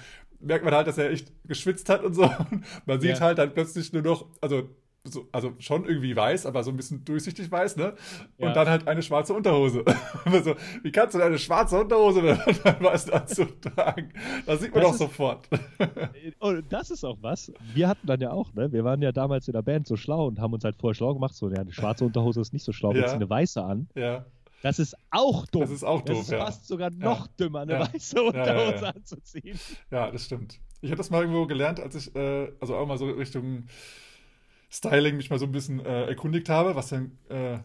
S1: merkt man halt, dass er echt geschwitzt hat und so. Und man sieht ja. halt dann plötzlich nur noch, also so, also schon irgendwie weiß, aber so ein bisschen durchsichtig weiß, ne? Und ja. dann halt eine schwarze Unterhose. so, wie kannst du eine schwarze Unterhose mit einem weißen Anzug tragen? Das sieht man das doch ist, sofort.
S2: oh, das ist auch was. Wir hatten dann ja auch, ne? Wir waren ja damals in der Band so schlau und haben uns halt vorher schlau gemacht. So, ja, eine schwarze Unterhose ist nicht so schlau, ja. jetzt eine weiße an.
S1: Ja.
S2: Das ist auch doof.
S1: Das ist auch doof,
S2: Das ist
S1: ja.
S2: fast sogar noch dümmer, eine weiße Unterhose anzuziehen.
S1: Ja, das stimmt. Ich habe das mal irgendwo gelernt, als ich, äh, also auch mal so Richtung Styling mich mal so ein bisschen äh, erkundigt habe, was dann äh,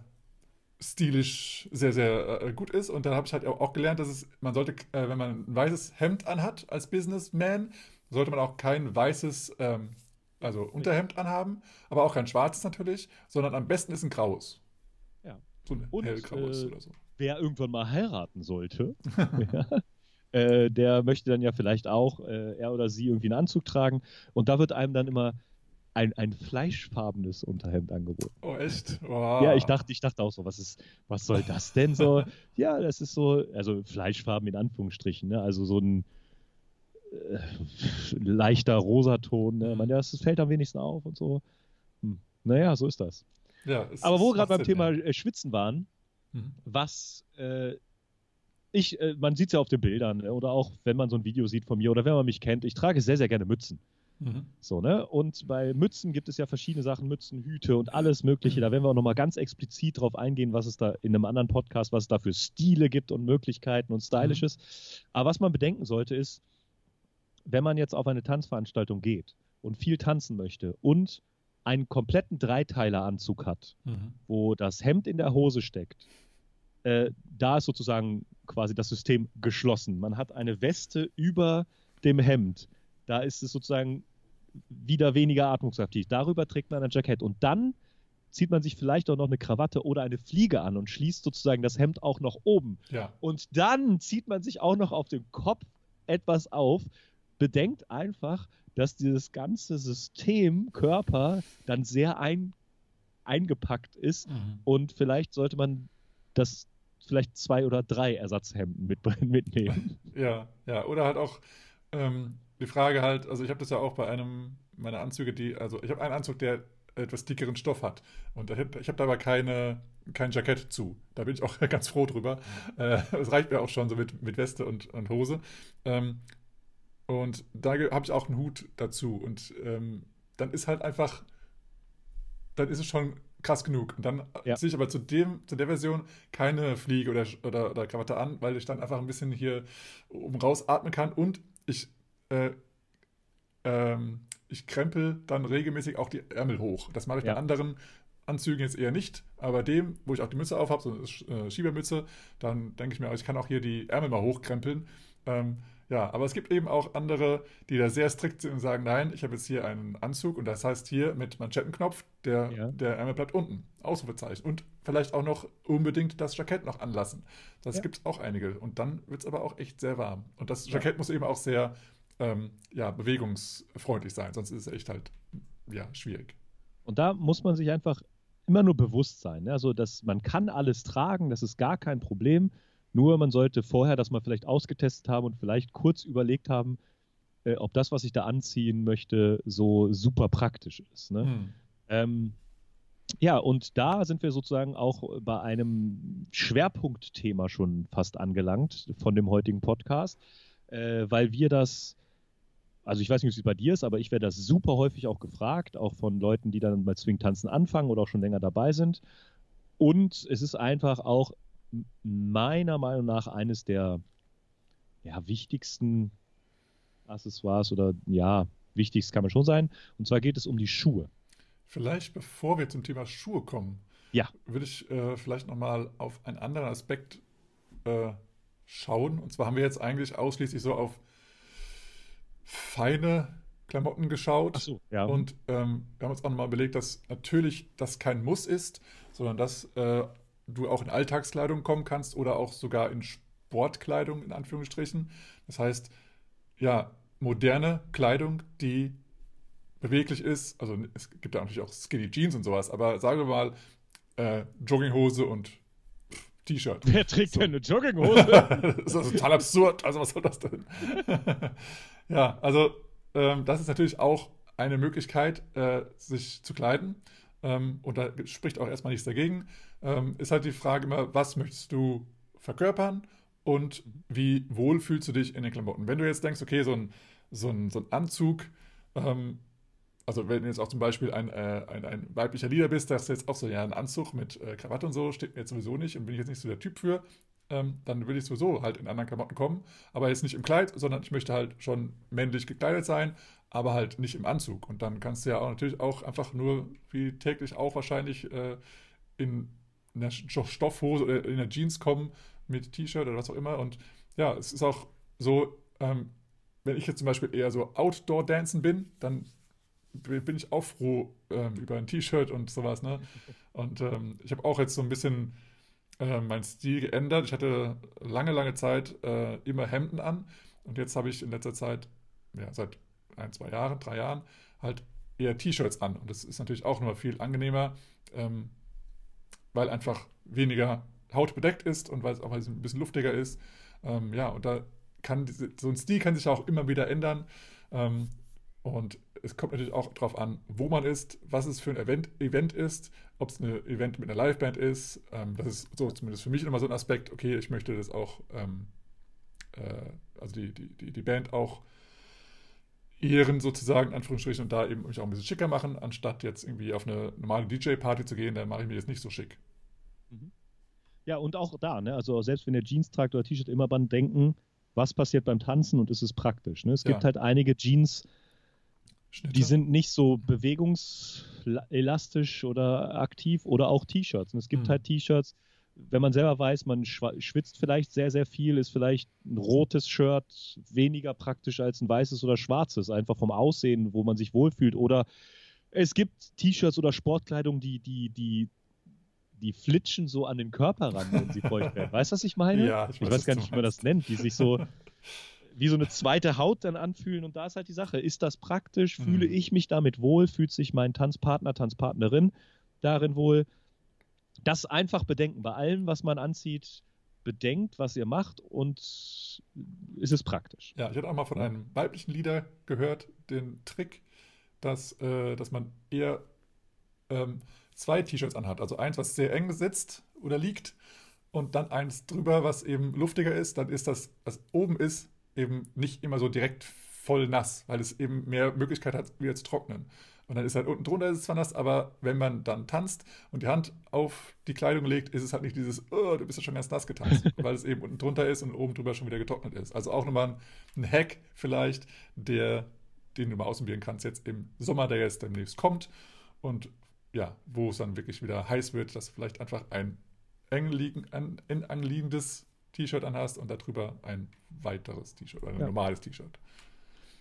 S1: stilisch sehr, sehr äh, gut ist. Und dann habe ich halt auch gelernt, dass es, man sollte, äh, wenn man ein weißes Hemd anhat als Businessman, sollte man auch kein weißes, ähm, also Unterhemd anhaben, aber auch kein schwarzes natürlich, sondern am besten ist ein graues.
S2: Ja.
S1: So ein
S2: Und,
S1: hellgraues
S2: äh,
S1: oder so.
S2: Wer irgendwann mal heiraten sollte, ja, äh, der möchte dann ja vielleicht auch, er oder sie, irgendwie einen Anzug tragen. Und da wird einem dann immer ein, ein fleischfarbenes Unterhemd angeboten.
S1: Oh, echt? Wow.
S2: Ja, ich dachte, ich dachte auch so, was ist, was soll das denn so? ja, das ist so, also Fleischfarben in Anführungsstrichen, ne? Also so ein äh, leichter Rosaton, ne? Man, ja, das fällt am wenigsten auf und so. Hm. Naja, so ist das.
S1: Ja,
S2: Aber wo wir gerade beim Thema
S1: ja.
S2: äh, Schwitzen waren,
S1: Mhm.
S2: was äh, ich, äh, man sieht es ja auf den Bildern ne? oder auch wenn man so ein Video sieht von mir oder wenn man mich kennt, ich trage sehr, sehr gerne Mützen.
S1: Mhm.
S2: So, ne? Und bei Mützen gibt es ja verschiedene Sachen, Mützen, Hüte und alles Mögliche. Da werden wir auch nochmal ganz explizit drauf eingehen, was es da in einem anderen Podcast, was es da für Stile gibt und Möglichkeiten und Stylisches. Aber was man bedenken sollte, ist, wenn man jetzt auf eine Tanzveranstaltung geht und viel tanzen möchte und einen kompletten Dreiteileranzug hat,
S1: Mhm.
S2: wo das Hemd in der Hose steckt, äh, da ist sozusagen quasi das System geschlossen. Man hat eine Weste über dem Hemd. Da ist es sozusagen wieder weniger atmungsaktiv. Darüber trägt man ein Jackett und dann zieht man sich vielleicht auch noch eine Krawatte oder eine Fliege an und schließt sozusagen das Hemd auch noch oben.
S1: Ja,
S2: Und dann zieht man sich auch noch auf dem Kopf etwas auf. Bedenkt einfach, dass dieses ganze System Körper dann sehr ein, eingepackt ist
S1: Mhm.
S2: und vielleicht sollte man das vielleicht zwei oder drei Ersatzhemden mit, mitnehmen.
S1: ja, ja. Oder halt auch ähm, die Frage halt, also ich habe das ja auch bei einem meiner Anzüge, die, also ich habe einen Anzug, der etwas dickeren Stoff hat. Und da ich habe da aber keine, kein Jackett zu. Da bin ich auch ganz froh drüber. Äh, Das reicht mir auch schon so mit, mit Weste und, und Hose. Ähm, und da habe ich auch einen Hut dazu. Und ähm, dann ist halt einfach, dann ist es schon krass genug. Und dann
S2: Ja.
S1: ziehe ich aber zu dem, zu der Version keine Fliege oder, oder, oder Krawatte an, weil ich dann einfach ein bisschen hier oben rausatmen kann und ich, äh, ähm, ich krempel dann regelmäßig auch die Ärmel hoch. Das mache ich
S2: Ja.
S1: bei anderen Anzügen jetzt eher nicht, aber dem, wo ich auch die Mütze auf habe, so eine äh, Schiebermütze, dann denke ich mir, ich kann auch hier die Ärmel mal hochkrempeln. Ähm, ja, aber es gibt eben auch andere, die da sehr strikt sind und sagen, nein, ich habe jetzt hier einen Anzug und das heißt hier mit Manschettenknopf, der,
S2: Ja.
S1: der Ärmel bleibt unten. Ausrufezeichen. Und vielleicht auch noch unbedingt das Jackett noch anlassen. Das
S2: Ja.
S1: gibt es auch einige. Und dann wird es aber auch echt sehr warm. Und das
S2: Ja.
S1: Jackett muss eben auch sehr ähm, ja, bewegungsfreundlich sein, sonst ist es echt halt ja, schwierig.
S2: Und da muss man sich einfach immer nur bewusst sein. Ne? Also, dass man kann alles tragen, das ist gar kein Problem. Nur man sollte vorher das mal vielleicht ausgetestet haben und vielleicht kurz überlegt haben, äh, ob das, was ich da anziehen möchte, so super praktisch ist. Ne?
S1: Hm.
S2: Ähm, ja, und da sind wir sozusagen auch bei einem Schwerpunktthema schon fast angelangt von dem heutigen Podcast, äh, weil wir das, also ich weiß nicht, wie es bei dir ist, aber ich werde das super häufig auch gefragt, auch von Leuten, die dann mal Swing-Tanzen anfangen oder auch schon länger dabei sind. Und es ist einfach auch meiner Meinung nach eines der ja, wichtigsten Accessoires oder ja, wichtigst kann man schon sein. Und zwar geht es um die Schuhe.
S1: Vielleicht bevor wir zum Thema Schuhe kommen,
S2: Ja.
S1: würde ich äh, vielleicht nochmal auf einen anderen Aspekt äh, schauen. Und zwar haben wir jetzt eigentlich ausschließlich so auf feine Klamotten geschaut.
S2: Ach so, ja.
S1: Und ähm, wir haben uns auch nochmal überlegt, dass natürlich das kein Muss ist, sondern dass äh, du auch in Alltagskleidung kommen kannst oder auch sogar in Sportkleidung in Anführungsstrichen. Das heißt, ja, moderne Kleidung, die beweglich ist. Also es gibt ja natürlich auch Skinny Jeans und sowas, aber sagen wir mal äh, Jogginghose und T-Shirt.
S2: Wer trägt
S1: So.
S2: denn eine Jogginghose?
S1: das ist total absurd. Also, was soll das denn? ja, also, ähm, das ist natürlich auch eine Möglichkeit, äh, sich zu kleiden. Ähm, und da spricht auch erstmal nichts dagegen. Ähm, ist halt die Frage immer, was möchtest du verkörpern und wie wohl fühlst du dich in den Klamotten? Wenn du jetzt denkst, okay, so ein, so ein, so ein Anzug, ähm, also wenn du jetzt auch zum Beispiel ein, äh, ein, ein weiblicher Leader bist, sagst du jetzt auch so, ja, ein Anzug mit äh, Krawatte und so steht mir jetzt sowieso nicht und bin ich jetzt nicht so der Typ für. Ähm, dann will ich sowieso halt in anderen Klamotten kommen. Aber jetzt nicht im Kleid, sondern ich möchte halt schon männlich gekleidet sein, aber halt nicht im Anzug. Und dann kannst du ja auch natürlich auch einfach nur wie täglich auch wahrscheinlich äh, in einer Stoffhose oder in einer Jeans kommen mit T-Shirt oder was auch immer. Und ja, es ist auch so, ähm, wenn ich jetzt zum Beispiel eher so Outdoor-Dancen bin, dann bin ich auch froh ähm, über ein T-Shirt und sowas. Ne? Und ähm, ich habe auch jetzt so ein bisschen äh, meinen Stil geändert. Ich hatte lange, lange Zeit äh, immer Hemden an und jetzt habe ich in letzter Zeit, ja, seit ein, zwei Jahren, drei Jahren, halt eher T-Shirts an. Und das ist natürlich auch nochmal viel angenehmer, ähm, weil einfach weniger Haut bedeckt ist und weil es auch ein bisschen luftiger ist. Ähm, ja, und da kann so ein Stil kann sich auch immer wieder ändern. Ähm, und es kommt natürlich auch darauf an, wo man ist, was es für ein Event, Event ist, ob es ein Event mit einer Liveband ist. Ähm, das ist so zumindest für mich immer so ein Aspekt, okay, ich möchte das auch, ähm, äh, also die, die, die, die Band auch ehren sozusagen, in Anführungsstrichen, und da eben mich auch ein bisschen schicker machen, anstatt jetzt irgendwie auf eine normale DJ-Party zu gehen, dann mache ich mir jetzt nicht so schick.
S2: Mhm. Ja, und auch da, ne? also selbst wenn ihr Jeans tragt oder T-Shirt, immer dran denken, was passiert beim Tanzen und ist es praktisch. Ne? Es gibt ja. halt einige Jeans, Schnitte. die sind nicht so bewegungselastisch oder aktiv oder auch T-Shirts. Und es gibt mhm. halt T-Shirts, wenn man selber weiß, man schwitzt vielleicht sehr, sehr viel, ist vielleicht ein rotes Shirt weniger praktisch als ein weißes oder schwarzes, einfach vom Aussehen, wo man sich wohlfühlt. Oder es gibt T-Shirts oder Sportkleidung, die, die, die, die flitschen so an den Körper ran, wenn sie feucht werden. Weißt du, was ich meine?
S1: Ja,
S2: ich weiß, ich weiß gar nicht, wie man das nennt, die sich so wie so eine zweite Haut dann anfühlen. Und da ist halt die Sache, ist das praktisch? Fühle mhm. ich mich damit wohl? Fühlt sich mein Tanzpartner, Tanzpartnerin darin wohl? Das einfach bedenken. Bei allem, was man anzieht, bedenkt, was ihr macht und ist es praktisch.
S1: Ja, ich hatte auch mal von einem weiblichen Lieder gehört, den Trick, dass, äh, dass man eher ähm, zwei T-Shirts anhat. Also eins, was sehr eng sitzt oder liegt und dann eins drüber, was eben luftiger ist. Dann ist das, was oben ist, eben nicht immer so direkt voll nass, weil es eben mehr Möglichkeit hat, wieder zu trocknen. Und dann ist halt unten drunter ist es zwar nass, aber wenn man dann tanzt und die Hand auf die Kleidung legt, ist es halt nicht dieses, oh, du bist ja schon ganz nass getanzt, weil es eben unten drunter ist und oben drüber schon wieder getrocknet ist. Also auch nochmal ein Hack vielleicht, der, den du mal ausprobieren kannst jetzt im Sommer, der jetzt demnächst kommt. Und ja, wo es dann wirklich wieder heiß wird, dass vielleicht einfach ein eng, liegen, ein, eng anliegendes T-Shirt anhast und darüber ein weiteres T-Shirt oder ein ja. normales T-Shirt.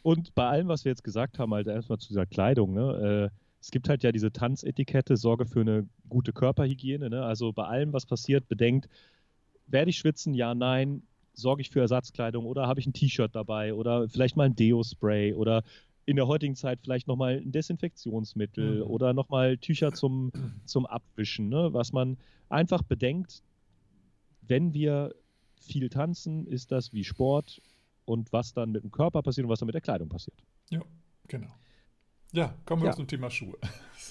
S2: Und bei allem, was wir jetzt gesagt haben, halt erstmal zu dieser Kleidung, ne, äh, es gibt halt ja diese Tanzetikette, Sorge für eine gute Körperhygiene. Ne? Also bei allem, was passiert, bedenkt, werde ich schwitzen? Ja, nein. Sorge ich für Ersatzkleidung oder habe ich ein T-Shirt dabei oder vielleicht mal ein Deo-Spray oder in der heutigen Zeit vielleicht nochmal ein Desinfektionsmittel mhm. oder nochmal Tücher zum, zum Abwischen, ne? was man einfach bedenkt, wenn wir viel tanzen, ist das wie Sport und was dann mit dem Körper passiert und was dann mit der Kleidung passiert.
S1: Ja, genau. Ja, kommen wir ja. zum Thema Schuhe.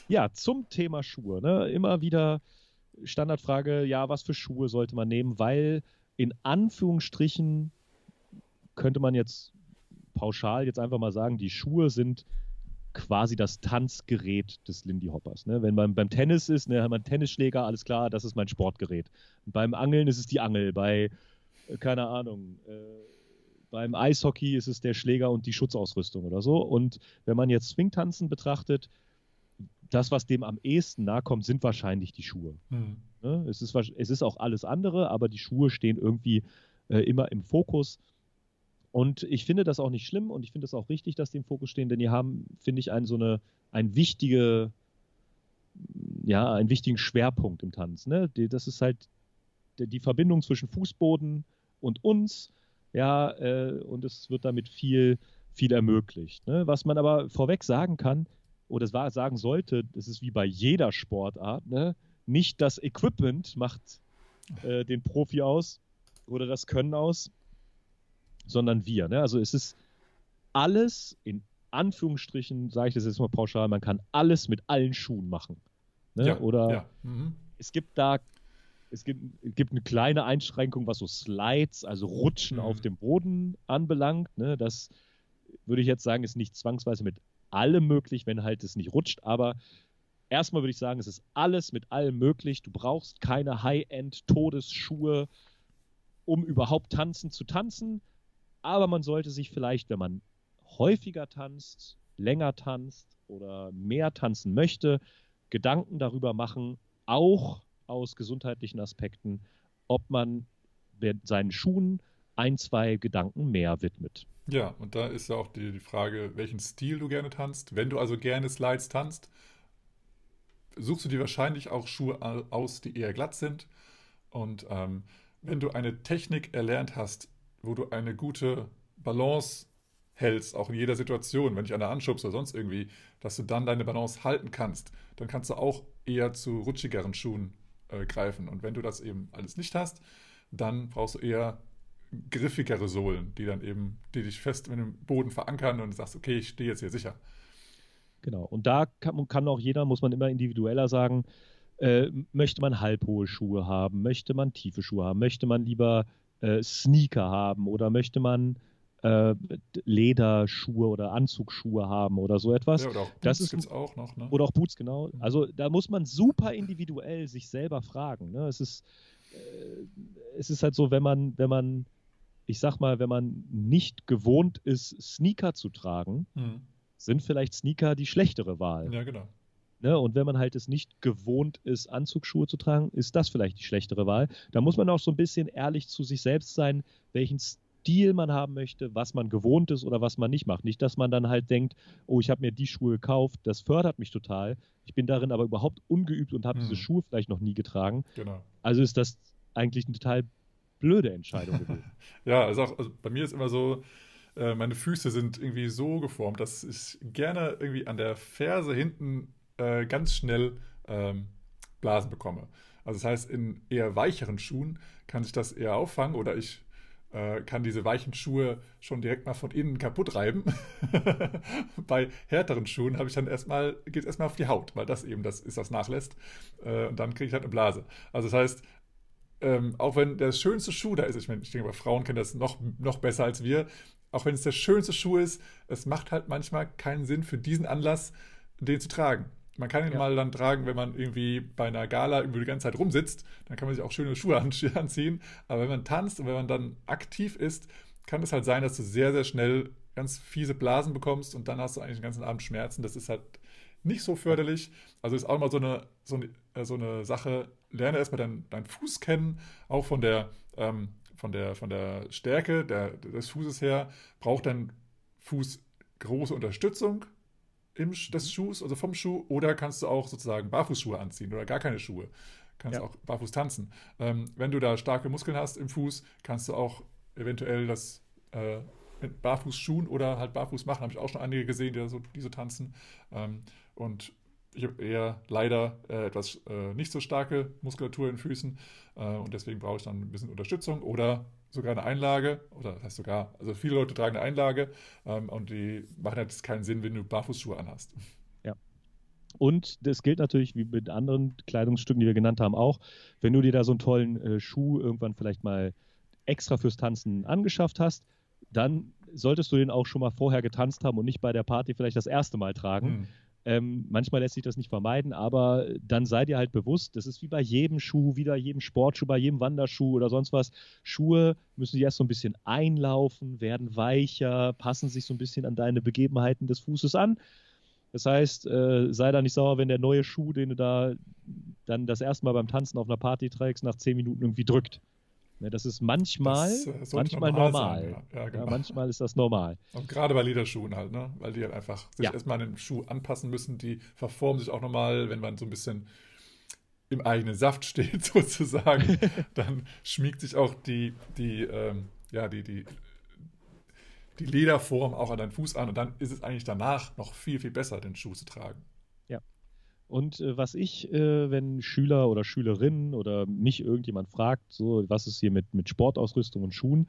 S2: Ja, zum Thema Schuhe. Ne? Immer wieder Standardfrage, ja, was für Schuhe sollte man nehmen, weil in Anführungsstrichen könnte man jetzt pauschal jetzt einfach mal sagen, die Schuhe sind quasi das Tanzgerät des Lindy Hoppers. Ne? Wenn man beim Tennis ist, ne, hat man Tennisschläger, alles klar, das ist mein Sportgerät. Und beim Angeln ist es die Angel, bei, keine Ahnung, äh, beim Eishockey ist es der Schläger und die Schutzausrüstung oder so. Und wenn man jetzt Swingtanzen betrachtet, das, was dem am ehesten nahe kommt, sind wahrscheinlich die Schuhe. Mhm. Ne? Es, ist, es ist auch alles andere, aber die Schuhe stehen irgendwie äh, immer im Fokus. Und ich finde das auch nicht schlimm und ich finde es auch richtig, dass die im Fokus stehen, denn die haben, finde ich, einen, so eine, ein wichtige, ja, einen wichtigen Schwerpunkt im Tanz. Ne? Das ist halt die Verbindung zwischen Fußboden und uns, ja, äh, und es wird damit viel, viel ermöglicht. Ne? Was man aber vorweg sagen kann, oder sagen sollte, das ist wie bei jeder Sportart, ne? nicht das Equipment macht äh, den Profi aus oder das Können aus, sondern wir. Ne? Also es ist alles in Anführungsstrichen, sage ich das jetzt mal pauschal, man kann alles mit allen Schuhen machen. Ne? Ja, Oder ja. Mhm. es gibt da, es gibt, es gibt eine kleine Einschränkung, was so Slides, also Rutschen mhm. auf dem Boden anbelangt. Ne? Das würde ich jetzt sagen, ist nicht zwangsweise mit allem möglich, wenn halt es nicht rutscht, aber erstmal würde ich sagen, es ist alles mit allem möglich. Du brauchst keine High-End-Todesschuhe um überhaupt tanzen zu tanzen. Aber man sollte sich vielleicht, wenn man häufiger tanzt, länger tanzt oder mehr tanzen möchte, Gedanken darüber machen, auch aus gesundheitlichen Aspekten, ob man seinen Schuhen ein, zwei Gedanken mehr widmet.
S1: Ja, und da ist ja auch die, die Frage, welchen Stil du gerne tanzt. Wenn du also gerne Slides tanzt, suchst du dir wahrscheinlich auch Schuhe aus, die eher glatt sind. Und ähm, wenn du eine Technik erlernt hast, wo du eine gute Balance hältst, auch in jeder Situation, wenn dich einer anschubst oder sonst irgendwie, dass du dann deine Balance halten kannst, dann kannst du auch eher zu rutschigeren Schuhen äh, greifen. Und wenn du das eben alles nicht hast, dann brauchst du eher griffigere Sohlen, die dann eben, die dich fest in dem Boden verankern und sagst, okay, ich stehe jetzt hier sicher.
S2: Genau. Und da kann, kann auch jeder, muss man immer individueller sagen, äh, möchte man halbhohe Schuhe haben, möchte man tiefe Schuhe haben, möchte man lieber äh, Sneaker haben oder möchte man äh, Lederschuhe oder Anzugsschuhe haben oder so etwas.
S1: Ja, oder auch Boots das ist auch noch. Ne?
S2: Oder auch Boots, genau. Mhm. Also da muss man super individuell sich selber fragen. Ne? Es ist äh, es ist halt so, wenn man, wenn man, ich sag mal, wenn man nicht gewohnt ist, Sneaker zu tragen, mhm. sind vielleicht Sneaker die schlechtere Wahl.
S1: Ja, genau.
S2: Ne? Und wenn man halt es nicht gewohnt ist, Anzugsschuhe zu tragen, ist das vielleicht die schlechtere Wahl. Da muss man auch so ein bisschen ehrlich zu sich selbst sein, welchen Stil man haben möchte, was man gewohnt ist oder was man nicht macht. Nicht, dass man dann halt denkt, oh, ich habe mir die Schuhe gekauft, das fördert mich total. Ich bin darin aber überhaupt ungeübt und habe hm. diese Schuhe vielleicht noch nie getragen.
S1: Genau.
S2: Also ist das eigentlich eine total blöde Entscheidung gewesen.
S1: ja, also, auch, also bei mir ist immer so, äh, meine Füße sind irgendwie so geformt, dass ich gerne irgendwie an der Ferse hinten äh, ganz schnell ähm, Blasen bekomme. Also das heißt, in eher weicheren Schuhen kann ich das eher auffangen oder ich äh, kann diese weichen Schuhe schon direkt mal von innen kaputt reiben. Bei härteren Schuhen habe ich dann erstmal, geht es erstmal auf die Haut, weil das eben das ist, was nachlässt. Äh, und dann kriege ich halt eine Blase. Also das heißt, ähm, auch wenn der schönste Schuh da ist, ich, meine, ich denke, Frauen kennen das noch, noch besser als wir, auch wenn es der schönste Schuh ist, es macht halt manchmal keinen Sinn für diesen Anlass, den zu tragen. Man kann ihn ja. mal dann tragen, wenn man irgendwie bei einer Gala irgendwie die ganze Zeit rumsitzt, dann kann man sich auch schöne Schuhe anziehen. Aber wenn man tanzt und wenn man dann aktiv ist, kann es halt sein, dass du sehr, sehr schnell ganz fiese Blasen bekommst und dann hast du eigentlich den ganzen Abend Schmerzen. Das ist halt nicht so förderlich. Also ist auch mal so eine, so eine, äh, so eine Sache, lerne erstmal deinen dein Fuß kennen, auch von der, ähm, von der, von der Stärke der, des Fußes her, braucht dein Fuß große Unterstützung im, des mhm. Schuhs, also vom Schuh, oder kannst du auch sozusagen Barfußschuhe anziehen oder gar keine Schuhe. Kannst ja. auch barfuß tanzen. Ähm, wenn du da starke Muskeln hast im Fuß, kannst du auch eventuell das äh, mit Barfußschuhen oder halt barfuß machen. Habe ich auch schon einige gesehen, die so, die so tanzen. Ähm, und ich habe eher leider äh, etwas äh, nicht so starke Muskulatur in den Füßen äh, und deswegen brauche ich dann ein bisschen Unterstützung oder sogar eine Einlage, oder das heißt sogar, also viele Leute tragen eine Einlage ähm, und die machen jetzt keinen Sinn, wenn du Barfußschuhe anhast.
S2: Ja. Und das gilt natürlich wie mit anderen Kleidungsstücken, die wir genannt haben, auch, wenn du dir da so einen tollen äh, Schuh irgendwann vielleicht mal extra fürs Tanzen angeschafft hast, dann solltest du den auch schon mal vorher getanzt haben und nicht bei der Party vielleicht das erste Mal tragen. Hm ähm, manchmal lässt sich das nicht vermeiden, aber dann sei dir halt bewusst, das ist wie bei jedem Schuh, wie bei jedem Sportschuh, bei jedem Wanderschuh oder sonst was. Schuhe müssen sich erst so ein bisschen einlaufen, werden weicher, passen sich so ein bisschen an deine Begebenheiten des Fußes an. Das heißt, äh, sei da nicht sauer, wenn der neue Schuh, den du da dann das erste Mal beim Tanzen auf einer Party trägst, nach zehn Minuten irgendwie drückt. Ne, das ist manchmal, das, äh, manchmal normal. normal. Ja. Ja, genau. ja, manchmal ist das normal.
S1: Und gerade bei Lederschuhen halt, ne? weil die halt einfach sich erstmal an den Schuh anpassen müssen. Die verformen sich auch nochmal, wenn man so ein bisschen im eigenen Saft steht, sozusagen. dann schmiegt sich auch die, die, ähm, ja, die, die, die Lederform auch an deinen Fuß an. Und dann ist es eigentlich danach noch viel, viel besser, den Schuh zu tragen.
S2: Und äh, was ich, äh, wenn Schüler oder Schülerinnen oder mich irgendjemand fragt, so, was ist hier mit, mit Sportausrüstung und Schuhen,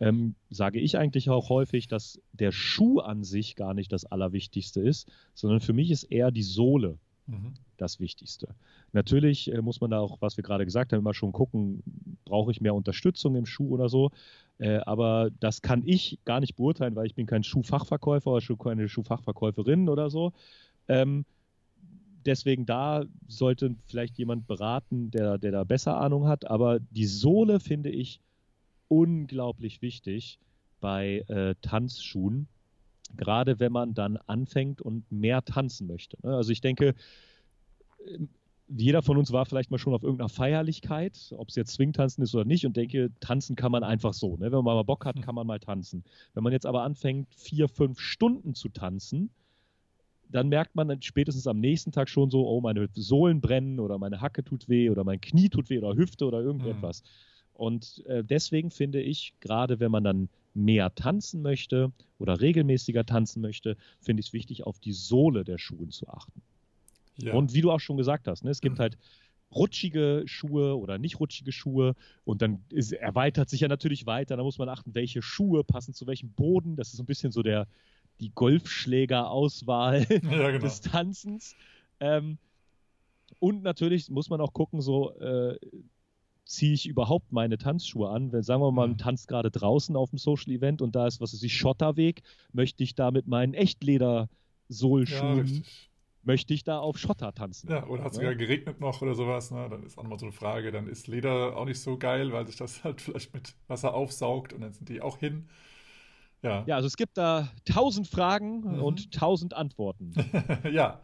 S2: ähm, sage ich eigentlich auch häufig, dass der Schuh an sich gar nicht das Allerwichtigste ist, sondern für mich ist eher die Sohle mhm. das Wichtigste. Natürlich äh, muss man da auch, was wir gerade gesagt haben, immer schon gucken, brauche ich mehr Unterstützung im Schuh oder so. Äh, aber das kann ich gar nicht beurteilen, weil ich bin kein Schuhfachverkäufer oder keine Schuhfachverkäuferin oder so. Ähm, deswegen da sollte vielleicht jemand beraten, der, der da besser Ahnung hat. Aber die Sohle finde ich unglaublich wichtig bei äh, Tanzschuhen, gerade wenn man dann anfängt und mehr tanzen möchte. Ne? Also ich denke, ähm, jeder von uns war vielleicht mal schon auf irgendeiner Feierlichkeit, ob es jetzt Swing-Tanzen ist oder nicht, und denke, tanzen kann man einfach so. Ne? Wenn man mal Bock hat, kann man mal tanzen. Wenn man jetzt aber anfängt, vier, fünf Stunden zu tanzen, dann merkt man spätestens am nächsten Tag schon so, oh, meine Sohlen brennen oder meine Hacke tut weh oder mein Knie tut weh oder Hüfte oder irgendetwas. Mhm. Und äh, deswegen finde ich, gerade wenn man dann mehr tanzen möchte oder regelmäßiger tanzen möchte, finde ich es wichtig, auf die Sohle der Schuhe zu achten. Ja. Und wie du auch schon gesagt hast, ne, es gibt mhm. halt rutschige Schuhe oder nicht rutschige Schuhe und dann ist, erweitert sich ja natürlich weiter. Da muss man achten, welche Schuhe passen zu welchem Boden. Das ist so ein bisschen so der, die Golfschläger-Auswahl ja, genau. des Tanzens. Ähm, und natürlich muss man auch gucken, so äh, ziehe ich überhaupt meine Tanzschuhe an? Wenn, sagen wir mal, man mhm. tanzt gerade draußen auf dem Social Event und da ist, was ist die Schotterweg, möchte ich da mit meinen Echtleder-Sohlschuhen, ja, möchte ich da auf Schotter tanzen?
S1: Ja, oder hat es ja? sogar geregnet noch oder sowas, ne? dann ist auch nochmal so eine Frage, dann ist Leder auch nicht so geil, weil sich das halt vielleicht mit Wasser aufsaugt und dann sind die auch hin.
S2: Ja. ja, also es gibt da tausend Fragen mhm. und tausend Antworten.
S1: ja.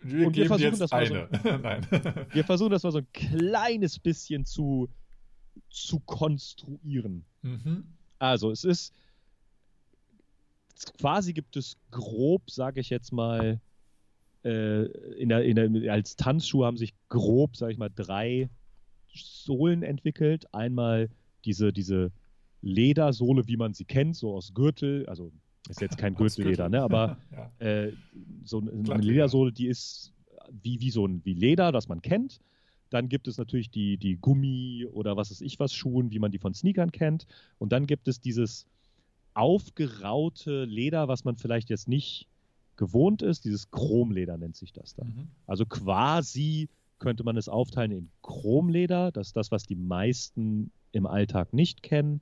S1: Wir und wir jetzt das eine. So, Nein.
S2: wir versuchen das mal so ein kleines bisschen zu, zu konstruieren. Mhm. Also es ist quasi gibt es grob, sage ich jetzt mal, äh, in der, in der, als Tanzschuhe haben sich grob, sage ich mal, drei Sohlen entwickelt. Einmal diese, diese Ledersohle, wie man sie kennt, so aus Gürtel, also ist jetzt kein Gürtelleder, ne? aber ja. äh, so eine Ledersohle, die ist wie, wie so ein wie Leder, das man kennt. Dann gibt es natürlich die, die Gummi oder was weiß ich was Schuhen, wie man die von Sneakern kennt. Und dann gibt es dieses aufgeraute Leder, was man vielleicht jetzt nicht gewohnt ist. Dieses Chromleder nennt sich das dann. Mhm. Also quasi könnte man es aufteilen in Chromleder. Das ist das, was die meisten im Alltag nicht kennen.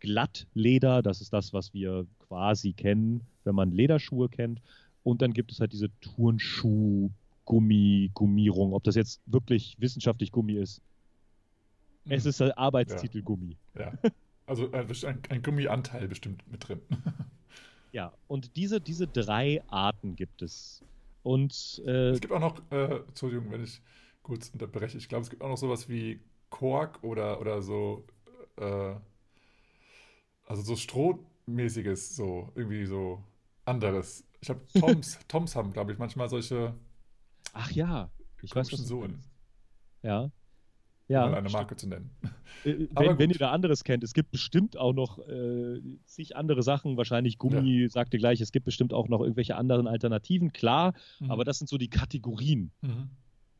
S2: Glattleder, das ist das, was wir quasi kennen, wenn man Lederschuhe kennt. Und dann gibt es halt diese Turnschuh, Gummi, Gummierung. Ob das jetzt wirklich wissenschaftlich Gummi ist. Es hm. ist der Arbeitstitel ja. Gummi.
S1: Ja. Also äh, ein, ein Gummianteil bestimmt mit drin.
S2: ja, und diese, diese drei Arten gibt es. Und äh,
S1: es gibt auch noch, äh, Entschuldigung, wenn ich kurz unterbreche, ich glaube, es gibt auch noch sowas wie Kork oder, oder so äh, also so Strohmäßiges, so irgendwie so anderes. Ich habe Toms, Toms haben, glaube ich, manchmal solche.
S2: Ach ja, ich weiß was
S1: so.
S2: Ja. Ja.
S1: Um eine Marke zu nennen.
S2: Äh, wenn, wenn, ihr da anderes kennt, es gibt bestimmt auch noch äh, zig andere Sachen. Wahrscheinlich Gummi ja. sagt ihr gleich, es gibt bestimmt auch noch irgendwelche anderen Alternativen, klar. Mhm. Aber das sind so die Kategorien, mhm.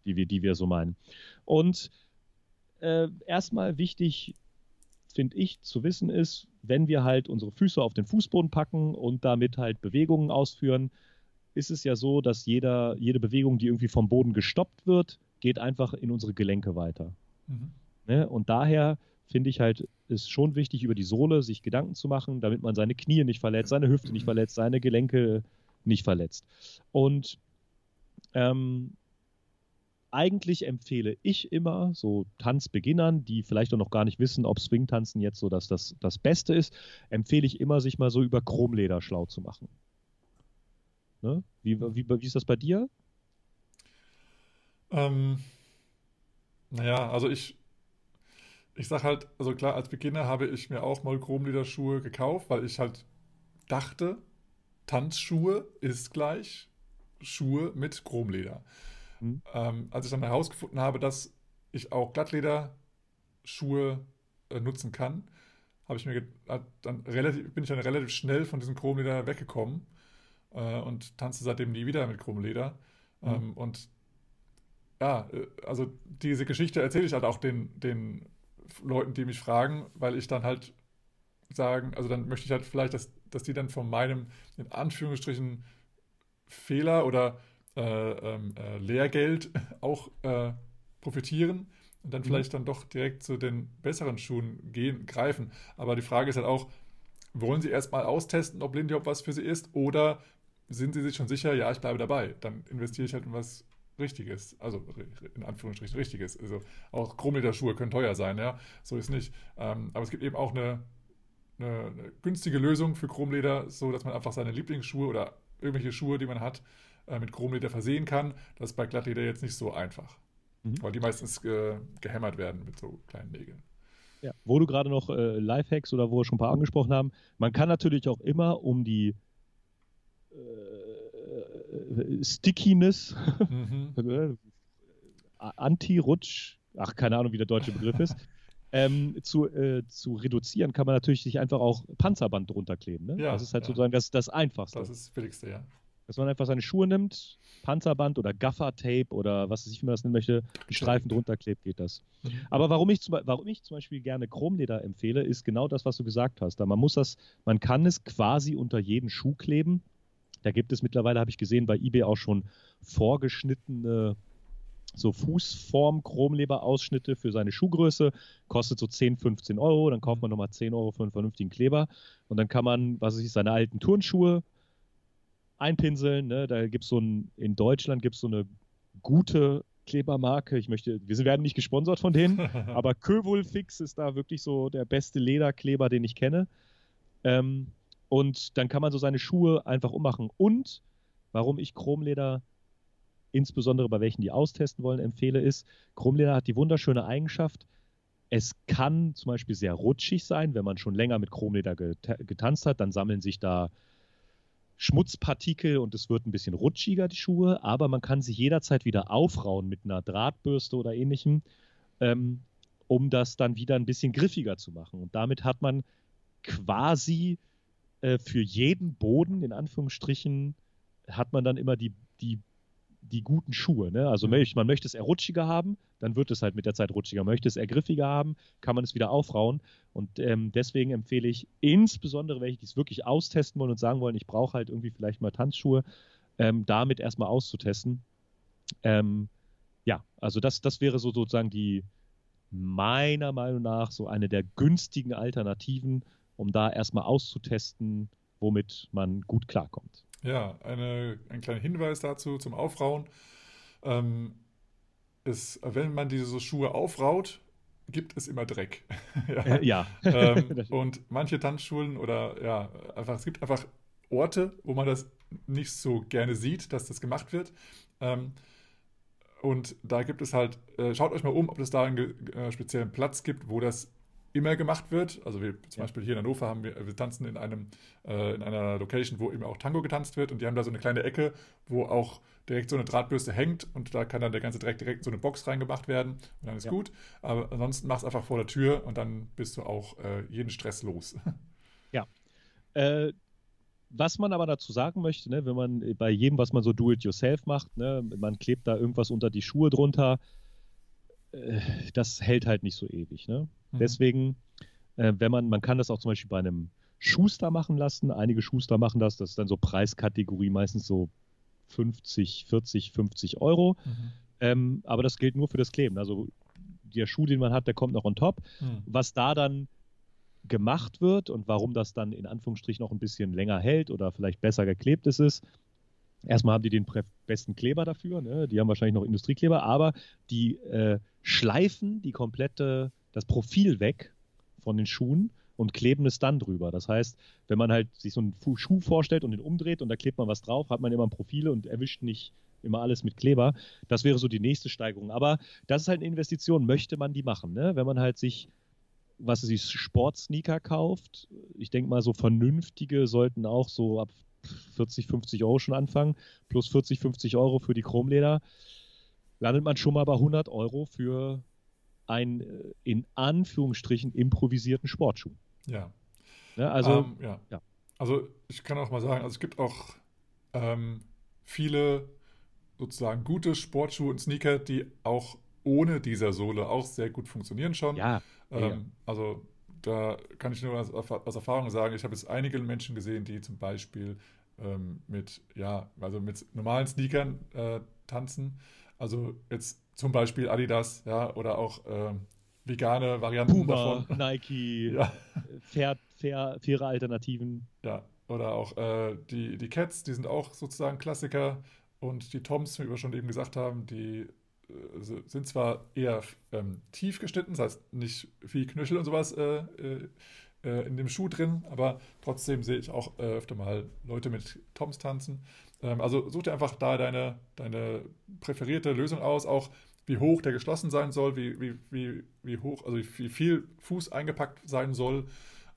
S2: Die, wir, die wir so meinen. Und äh, erstmal wichtig, finde ich, zu wissen ist, wenn wir halt unsere Füße auf den Fußboden packen und damit halt Bewegungen ausführen, ist es ja so, dass jeder, jede Bewegung, die irgendwie vom Boden gestoppt wird, geht einfach in unsere Gelenke weiter. Mhm. Ne? Und daher finde ich halt, ist schon wichtig, über die Sohle sich Gedanken zu machen, damit man seine Knie nicht verletzt, seine Hüfte nicht verletzt, seine Gelenke nicht verletzt. Und ähm, eigentlich empfehle ich immer so Tanzbeginnern, die vielleicht auch noch gar nicht wissen, ob Swing-Tanzen jetzt so das, das, das Beste ist, empfehle ich immer, sich mal so über Chromleder schlau zu machen. Ne? Wie, wie, wie ist das bei dir?
S1: Ähm, naja, also ich, ich sag halt, also klar, als Beginner habe ich mir auch mal Chromlederschuhe gekauft, weil ich halt dachte, Tanzschuhe ist gleich Schuhe mit Chromleder. Mhm. Ähm, als ich dann herausgefunden habe, dass ich auch Glattlederschuhe äh, nutzen kann, habe ich mir dann relativ, bin ich dann relativ schnell von diesem Chromleder weggekommen äh, und tanze seitdem nie wieder mit Chromleder. Mhm. Ähm, und ja, äh, also diese Geschichte erzähle ich halt auch den, den Leuten, die mich fragen, weil ich dann halt sagen, also dann möchte ich halt vielleicht, dass, dass die dann von meinem, in Anführungsstrichen, Fehler oder Lehrgeld auch äh, profitieren und dann mhm. vielleicht dann doch direkt zu den besseren Schuhen gehen, greifen. Aber die Frage ist halt auch, wollen sie erstmal austesten, ob Lindy Hop was für sie ist oder sind sie sich schon sicher, ja, ich bleibe dabei. Dann investiere ich halt in was Richtiges, also in Anführungsstrichen Richtiges. Also auch Chromlederschuhe können teuer sein, ja, so ist nicht. Ähm, aber es gibt eben auch eine, eine, eine, günstige Lösung für Chromleder, so dass man einfach seine Lieblingsschuhe oder irgendwelche Schuhe, die man hat, äh, mit Chromleder versehen kann. Das ist bei Glattleder jetzt nicht so einfach, mhm. weil die meistens ge gehämmert werden mit so kleinen Nägeln.
S2: Ja, wo du gerade noch äh, Lifehacks oder wo wir schon ein paar angesprochen haben, man kann natürlich auch immer um die äh, Stickiness, mhm. Anti-Rutsch, ach, keine Ahnung, wie der deutsche Begriff ist, ähm, zu, äh, zu reduzieren, kann man natürlich sich einfach auch Panzerband drunter kleben. Ne? Ja, das ist halt ja. sozusagen das, das Einfachste.
S1: Das ist das Billigste, ja.
S2: Dass man einfach seine Schuhe nimmt, Panzerband oder Gaffer-Tape oder was weiß ich, wie man das nennen möchte, die Streifen drunter klebt, geht das. Mhm. Aber warum ich, zum, warum ich zum Beispiel gerne Chromleder empfehle, ist genau das, was du gesagt hast. Da man muss das, man kann es quasi unter jeden Schuh kleben. Da gibt es mittlerweile, habe ich gesehen, bei eBay auch schon vorgeschnittene so Fußform-Chromleber-Ausschnitte für seine Schuhgröße. Kostet so 10, 15 Euro. Dann kauft man nochmal 10 Euro für einen vernünftigen Kleber. Und dann kann man, was weiß ich, seine alten Turnschuhe einpinseln. Ne? Da gibt es so ein, in Deutschland gibt es so eine gute Klebermarke. Ich möchte, wir werden nicht gesponsert von denen, aber Kövulfix ist da wirklich so der beste Lederkleber, den ich kenne. Ähm, und dann kann man so seine Schuhe einfach ummachen. Und warum ich Chromleder insbesondere bei welchen die austesten wollen, empfehle, ist, Chromleder hat die wunderschöne Eigenschaft, es kann zum Beispiel sehr rutschig sein, wenn man schon länger mit Chromleder getanzt hat, dann sammeln sich da Schmutzpartikel und es wird ein bisschen rutschiger, die Schuhe, aber man kann sie jederzeit wieder aufrauen mit einer Drahtbürste oder ähnlichem, ähm, um das dann wieder ein bisschen griffiger zu machen. Und damit hat man quasi äh, für jeden Boden, in Anführungsstrichen, hat man dann immer die, die die guten Schuhe. Ne? Also mhm. man möchte es eher rutschiger haben, dann wird es halt mit der Zeit rutschiger. Möchte es eher griffiger haben, kann man es wieder aufrauen. Und ähm, deswegen empfehle ich insbesondere welche, die es wirklich austesten wollen und sagen wollen, ich brauche halt irgendwie vielleicht mal Tanzschuhe, ähm, damit erstmal auszutesten. Ähm, ja, also das, das wäre so sozusagen die meiner Meinung nach so eine der günstigen Alternativen, um da erstmal auszutesten, womit man gut klarkommt.
S1: Ja, eine, ein kleiner Hinweis dazu zum Aufrauen. Ähm, ist, wenn man diese Schuhe aufraut, gibt es immer Dreck.
S2: ja. Äh, ja.
S1: ähm, und manche Tanzschulen oder ja, einfach, es gibt einfach Orte, wo man das nicht so gerne sieht, dass das gemacht wird. Ähm, und da gibt es halt, äh, schaut euch mal um, ob es da einen äh, speziellen Platz gibt, wo das immer gemacht wird. Also wir zum ja. Beispiel hier in Hannover haben wir, wir tanzen in einem äh, in einer Location, wo eben auch Tango getanzt wird und die haben da so eine kleine Ecke, wo auch direkt so eine Drahtbürste hängt und da kann dann der ganze Dreck direkt in so eine Box reingemacht werden und dann ist ja. gut. Aber ansonsten mach es einfach vor der Tür und dann bist du auch äh, jeden Stress los.
S2: Ja. Äh, was man aber dazu sagen möchte, ne, wenn man bei jedem, was man so do-it-yourself macht, ne, man klebt da irgendwas unter die Schuhe drunter, äh, das hält halt nicht so ewig. Ne? Mhm. Deswegen, äh, wenn man, man kann das auch zum Beispiel bei einem Schuster machen lassen. Einige Schuster machen das, das ist dann so Preiskategorie, meistens so 50, 40, 50 Euro. Mhm. Ähm, aber das gilt nur für das Kleben. Also der Schuh, den man hat, der kommt noch on top. Mhm. Was da dann gemacht wird und warum das dann in Anführungsstrichen noch ein bisschen länger hält oder vielleicht besser geklebt ist, ist, erstmal haben die den besten Kleber dafür, ne? die haben wahrscheinlich noch Industriekleber, aber die äh, schleifen die komplette das Profil weg von den Schuhen und kleben es dann drüber. Das heißt, wenn man halt sich so einen Schuh vorstellt und den umdreht und da klebt man was drauf, hat man immer ein Profil und erwischt nicht immer alles mit Kleber. Das wäre so die nächste Steigerung. Aber das ist halt eine Investition. Möchte man die machen? Ne? Wenn man halt sich, was ist, Sportsneaker kauft, ich denke mal, so vernünftige sollten auch so ab 40, 50 Euro schon anfangen, plus 40, 50 Euro für die Chromleder, landet man schon mal bei 100 Euro für einen äh, in Anführungsstrichen improvisierten Sportschuh.
S1: Ja.
S2: ja also,
S1: ähm, ja. ja. Also ich kann auch mal sagen, also es gibt auch ähm, viele sozusagen gute Sportschuhe und Sneaker, die auch ohne dieser Sohle auch sehr gut funktionieren schon.
S2: Ja.
S1: Ähm, ja. Also da kann ich nur aus, aus, Erfahrung sagen, ich habe jetzt einige Menschen gesehen, die zum Beispiel ähm, mit, ja, also mit normalen Sneakern äh, tanzen. Also jetzt zum Beispiel Adidas, ja, oder auch äh, vegane Varianten
S2: Puma, davon. Nike, ja. fair, fair, faire Alternativen.
S1: Ja, oder auch äh, die, die Cats, die sind auch sozusagen Klassiker. Und die Toms, wie wir schon eben gesagt haben, die sind zwar eher ähm, tief geschnitten, das heißt nicht viel Knöchel und sowas äh, äh, äh in dem Schuh drin, aber trotzdem sehe ich auch äh, öfter mal Leute mit Toms tanzen. Ähm, also such dir einfach da deine, deine präferierte Lösung aus, auch wie hoch der geschlossen sein soll, wie, wie, wie, wie hoch, also wie viel Fuß eingepackt sein soll.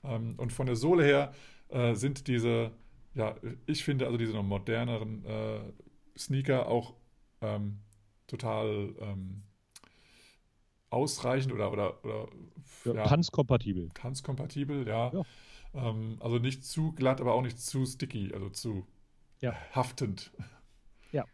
S1: Ähm, und von der Sohle her äh, sind diese, ja, ich finde also diese moderneren äh, Sneaker auch ähm, total ähm, ausreichend oder, oder, oder
S2: ja, ja, tanzkompatibel.
S1: Tanzkompatibel, ja. ja. Ähm, also nicht zu glatt, aber auch nicht zu sticky, also zu ja. haftend.
S2: Ja.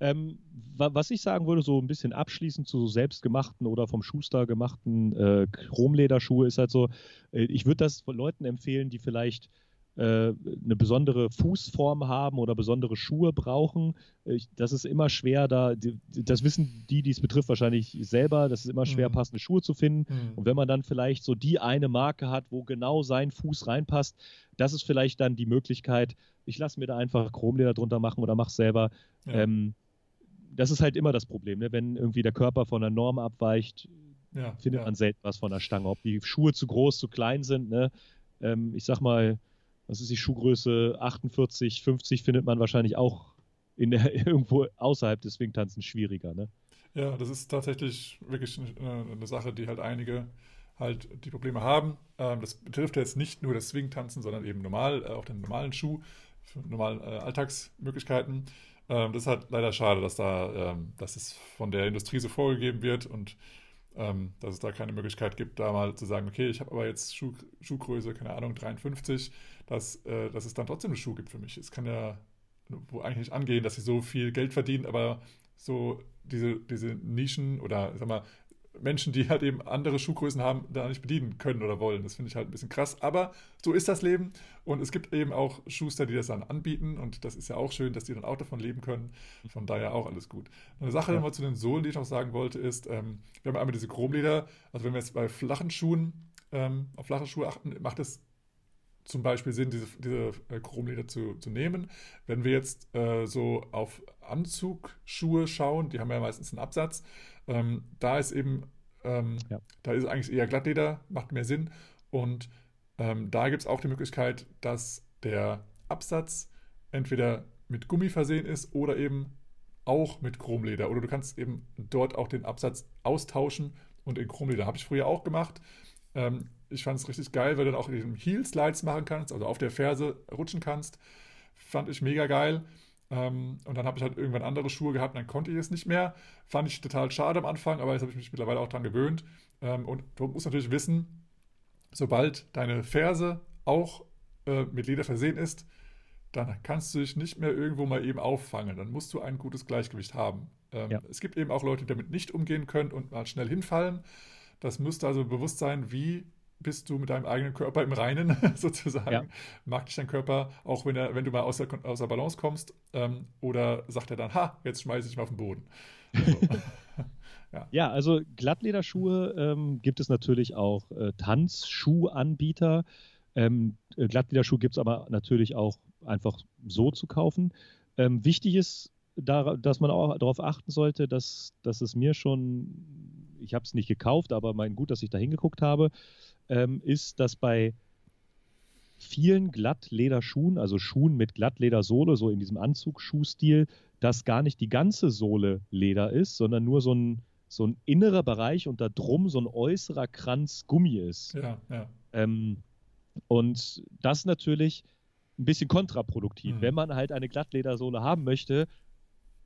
S2: Ähm, was ich sagen würde, so ein bisschen abschließend zu so selbstgemachten oder vom Schuster gemachten äh, Chromlederschuhe ist halt so, äh, ich würde das Leuten empfehlen, die vielleicht eine besondere Fußform haben oder besondere Schuhe brauchen. das ist immer schwer, da, das wissen die, die es betrifft, wahrscheinlich selber. Das ist immer schwer, mhm. passende Schuhe zu finden. Mhm. Und wenn man dann vielleicht so die eine Marke hat, wo genau sein Fuß reinpasst, das ist vielleicht dann die Möglichkeit, ich lasse mir da einfach Chromleder drunter machen oder mach's selber. Ja. Ähm, das ist halt immer das Problem, ne? wenn irgendwie der Körper von der Norm abweicht, ja, findet ja. man selten was von der Stange. Ob die Schuhe zu groß, zu klein sind. Ne? Ähm, ich sag mal, was ist die Schuhgröße 48, 50 findet man wahrscheinlich auch in der, irgendwo außerhalb des Swingtanzens schwieriger, ne?
S1: Ja, das ist tatsächlich wirklich eine, Sache, die halt einige halt die Probleme haben. Ähm, das betrifft jetzt nicht nur das Swingtanzen, sondern eben normal, äh, auch den normalen Schuh, für normale äh, Alltagsmöglichkeiten. Ähm, das ist halt leider schade, dass da, ähm, dass es von der Industrie so vorgegeben wird und ähm, dass es da keine Möglichkeit gibt, da mal zu sagen, okay, ich habe aber jetzt Schuh, Schuhgröße, keine Ahnung, 53, dass, äh, dass es dann trotzdem eine Schuh gibt für mich. Es kann ja wo eigentlich nicht angehen, dass sie so viel Geld verdienen, aber so diese, diese Nischen oder sag mal, Menschen, die halt eben andere Schuhgrößen haben, da nicht bedienen können oder wollen. Das finde ich halt ein bisschen krass. Aber so ist das Leben. Und es gibt eben auch Schuster, die das dann anbieten. Und das ist ja auch schön, dass die dann auch davon leben können. Von daher auch alles gut. Eine Sache ja. nochmal zu den Sohlen, die ich noch sagen wollte, ist, ähm, wir haben einmal diese Chromleder. Also wenn wir jetzt bei flachen Schuhen, ähm, auf flache Schuhe achten, macht es zum Beispiel Sinn, diese, diese äh, Chromleder zu, zu nehmen. Wenn wir jetzt äh, so auf Anzugschuhe schauen, die haben ja meistens einen Absatz, ähm, da ist eben, ähm, ja. da ist eigentlich eher Glattleder, macht mehr Sinn. Und ähm, da gibt es auch die Möglichkeit, dass der Absatz entweder mit Gummi versehen ist oder eben auch mit Chromleder. Oder du kannst eben dort auch den Absatz austauschen und in Chromleder. Habe ich früher auch gemacht. Ähm, ich fand es richtig geil, weil du dann auch eben Heel Slides machen kannst, also auf der Ferse rutschen kannst. Fand ich mega geil. Ähm, und dann habe ich halt irgendwann andere Schuhe gehabt und dann konnte ich es nicht mehr. Fand ich total schade am Anfang, aber jetzt habe ich mich mittlerweile auch dran gewöhnt. Ähm, und du musst natürlich wissen, sobald deine Ferse auch äh, mit Leder versehen ist, dann kannst du dich nicht mehr irgendwo mal eben auffangen. Dann musst du ein gutes Gleichgewicht haben. Ähm, ja. Es gibt eben auch Leute, die damit nicht umgehen können und mal schnell hinfallen. Das müsste also bewusst sein, wie bist du mit deinem eigenen Körper im Reinen sozusagen. Ja. Mag dich dein Körper, auch wenn, er, wenn du mal außer, außer Balance kommst, ähm, oder sagt er dann, ha, jetzt schmeiße ich mal auf den Boden. Also,
S2: ja. ja. also Glattlederschuhe ähm, gibt es natürlich auch äh, Tanzschuhanbieter. Ähm, äh, Glattlederschuhe gibt es aber natürlich auch einfach so zu kaufen. Ähm, wichtig ist, da, dass man auch darauf achten sollte, dass, dass es mir schon, ich habe es nicht gekauft, aber mein gut, dass ich da hingeguckt habe, ähm, ist, dass bei vielen Glattlederschuhen, also Schuhen mit Glattledersohle, so in diesem Anzugsschuhstil, dass gar nicht die ganze Sohle Leder ist, sondern nur so ein, so ein innerer Bereich und da drum so ein äußerer Kranz Gummi ist.
S1: Ja, ja.
S2: Ähm, und das natürlich ein bisschen kontraproduktiv, mhm. wenn man halt eine Glattledersohle haben möchte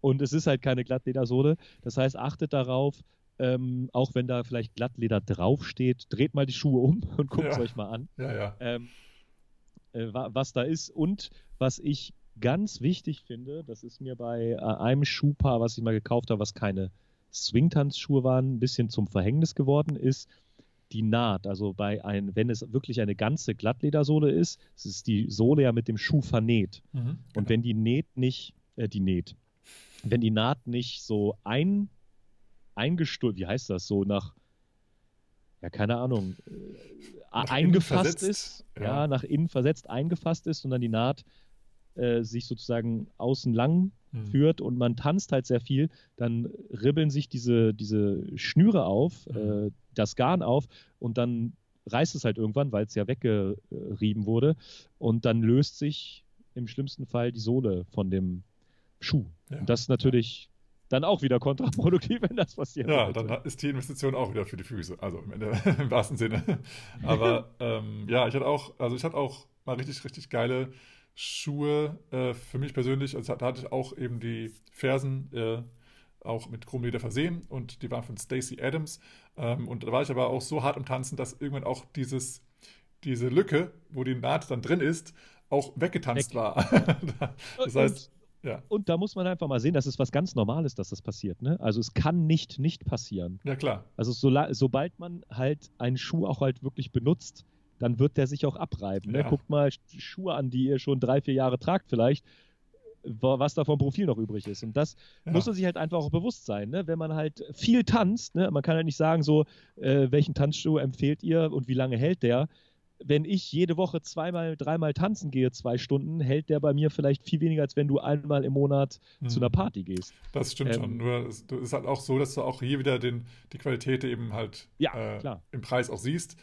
S2: und es ist halt keine Glattledersohle. Das heißt, achtet darauf, ähm, auch wenn da vielleicht Glattleder draufsteht, dreht mal die Schuhe um und guckt es ja. euch mal an,
S1: ja, ja.
S2: Ähm, äh, was da ist. Und was ich ganz wichtig finde, das ist mir bei äh, einem Schuhpaar, was ich mal gekauft habe, was keine Swingtanzschuhe waren, ein bisschen zum Verhängnis geworden ist, die Naht. Also bei ein, wenn es wirklich eine ganze Glattledersohle ist, ist die Sohle ja mit dem Schuh vernäht. Mhm, genau. Und wenn die Näht nicht, äh, die Näht, wenn die Naht nicht so ein eingestuft, wie heißt das, so nach, ja, keine Ahnung, äh, eingefasst ist, ja. ja. nach innen versetzt eingefasst ist und dann die Naht äh, sich sozusagen außen lang hm. führt und man tanzt halt sehr viel, dann ribbeln sich diese, diese Schnüre auf, hm. äh, das Garn auf und dann reißt es halt irgendwann, weil es ja weggerieben wurde und dann löst sich im schlimmsten Fall die Sohle von dem Schuh. Ja. Und das ist natürlich dann auch wieder kontraproduktiv, wenn das passiert.
S1: Ja, dann ist die Investition auch wieder für die Füße, also im, Ende, im wahrsten Sinne. Aber ähm, ja, ich hatte auch, also ich hatte auch mal richtig, richtig geile Schuhe äh, für mich persönlich. Also da hatte ich auch eben die Fersen äh, auch mit Chromleder versehen und die waren von Stacey Adams. Ähm, und da war ich aber auch so hart im Tanzen, dass irgendwann auch dieses, diese Lücke, wo die Naht dann drin ist, auch weggetanzt Weg. war.
S2: das heißt, ja. Und da muss man einfach mal sehen, das ist was ganz Normales, dass das passiert. Ne? Also es kann nicht nicht passieren.
S1: Ja, klar.
S2: Also so, sobald man halt einen Schuh auch halt wirklich benutzt, dann wird der sich auch abreiben. Ne? Ja. Guckt mal Schuhe an, die ihr schon drei, vier Jahre tragt vielleicht, was da vom Profil noch übrig ist. Und das ja. muss man sich halt einfach auch bewusst sein. Ne? Wenn man halt viel tanzt, ne? man kann halt nicht sagen so, äh, welchen Tanzschuh empfehlt ihr und wie lange hält der, wenn ich jede Woche zweimal, dreimal tanzen gehe, zwei Stunden, hält der bei mir vielleicht viel weniger, als wenn du einmal im Monat hm. zu einer Party gehst.
S1: Das stimmt ähm, schon. Nur es ist halt auch so, dass du auch hier wieder den, die Qualität eben halt
S2: ja, äh,
S1: im Preis auch siehst.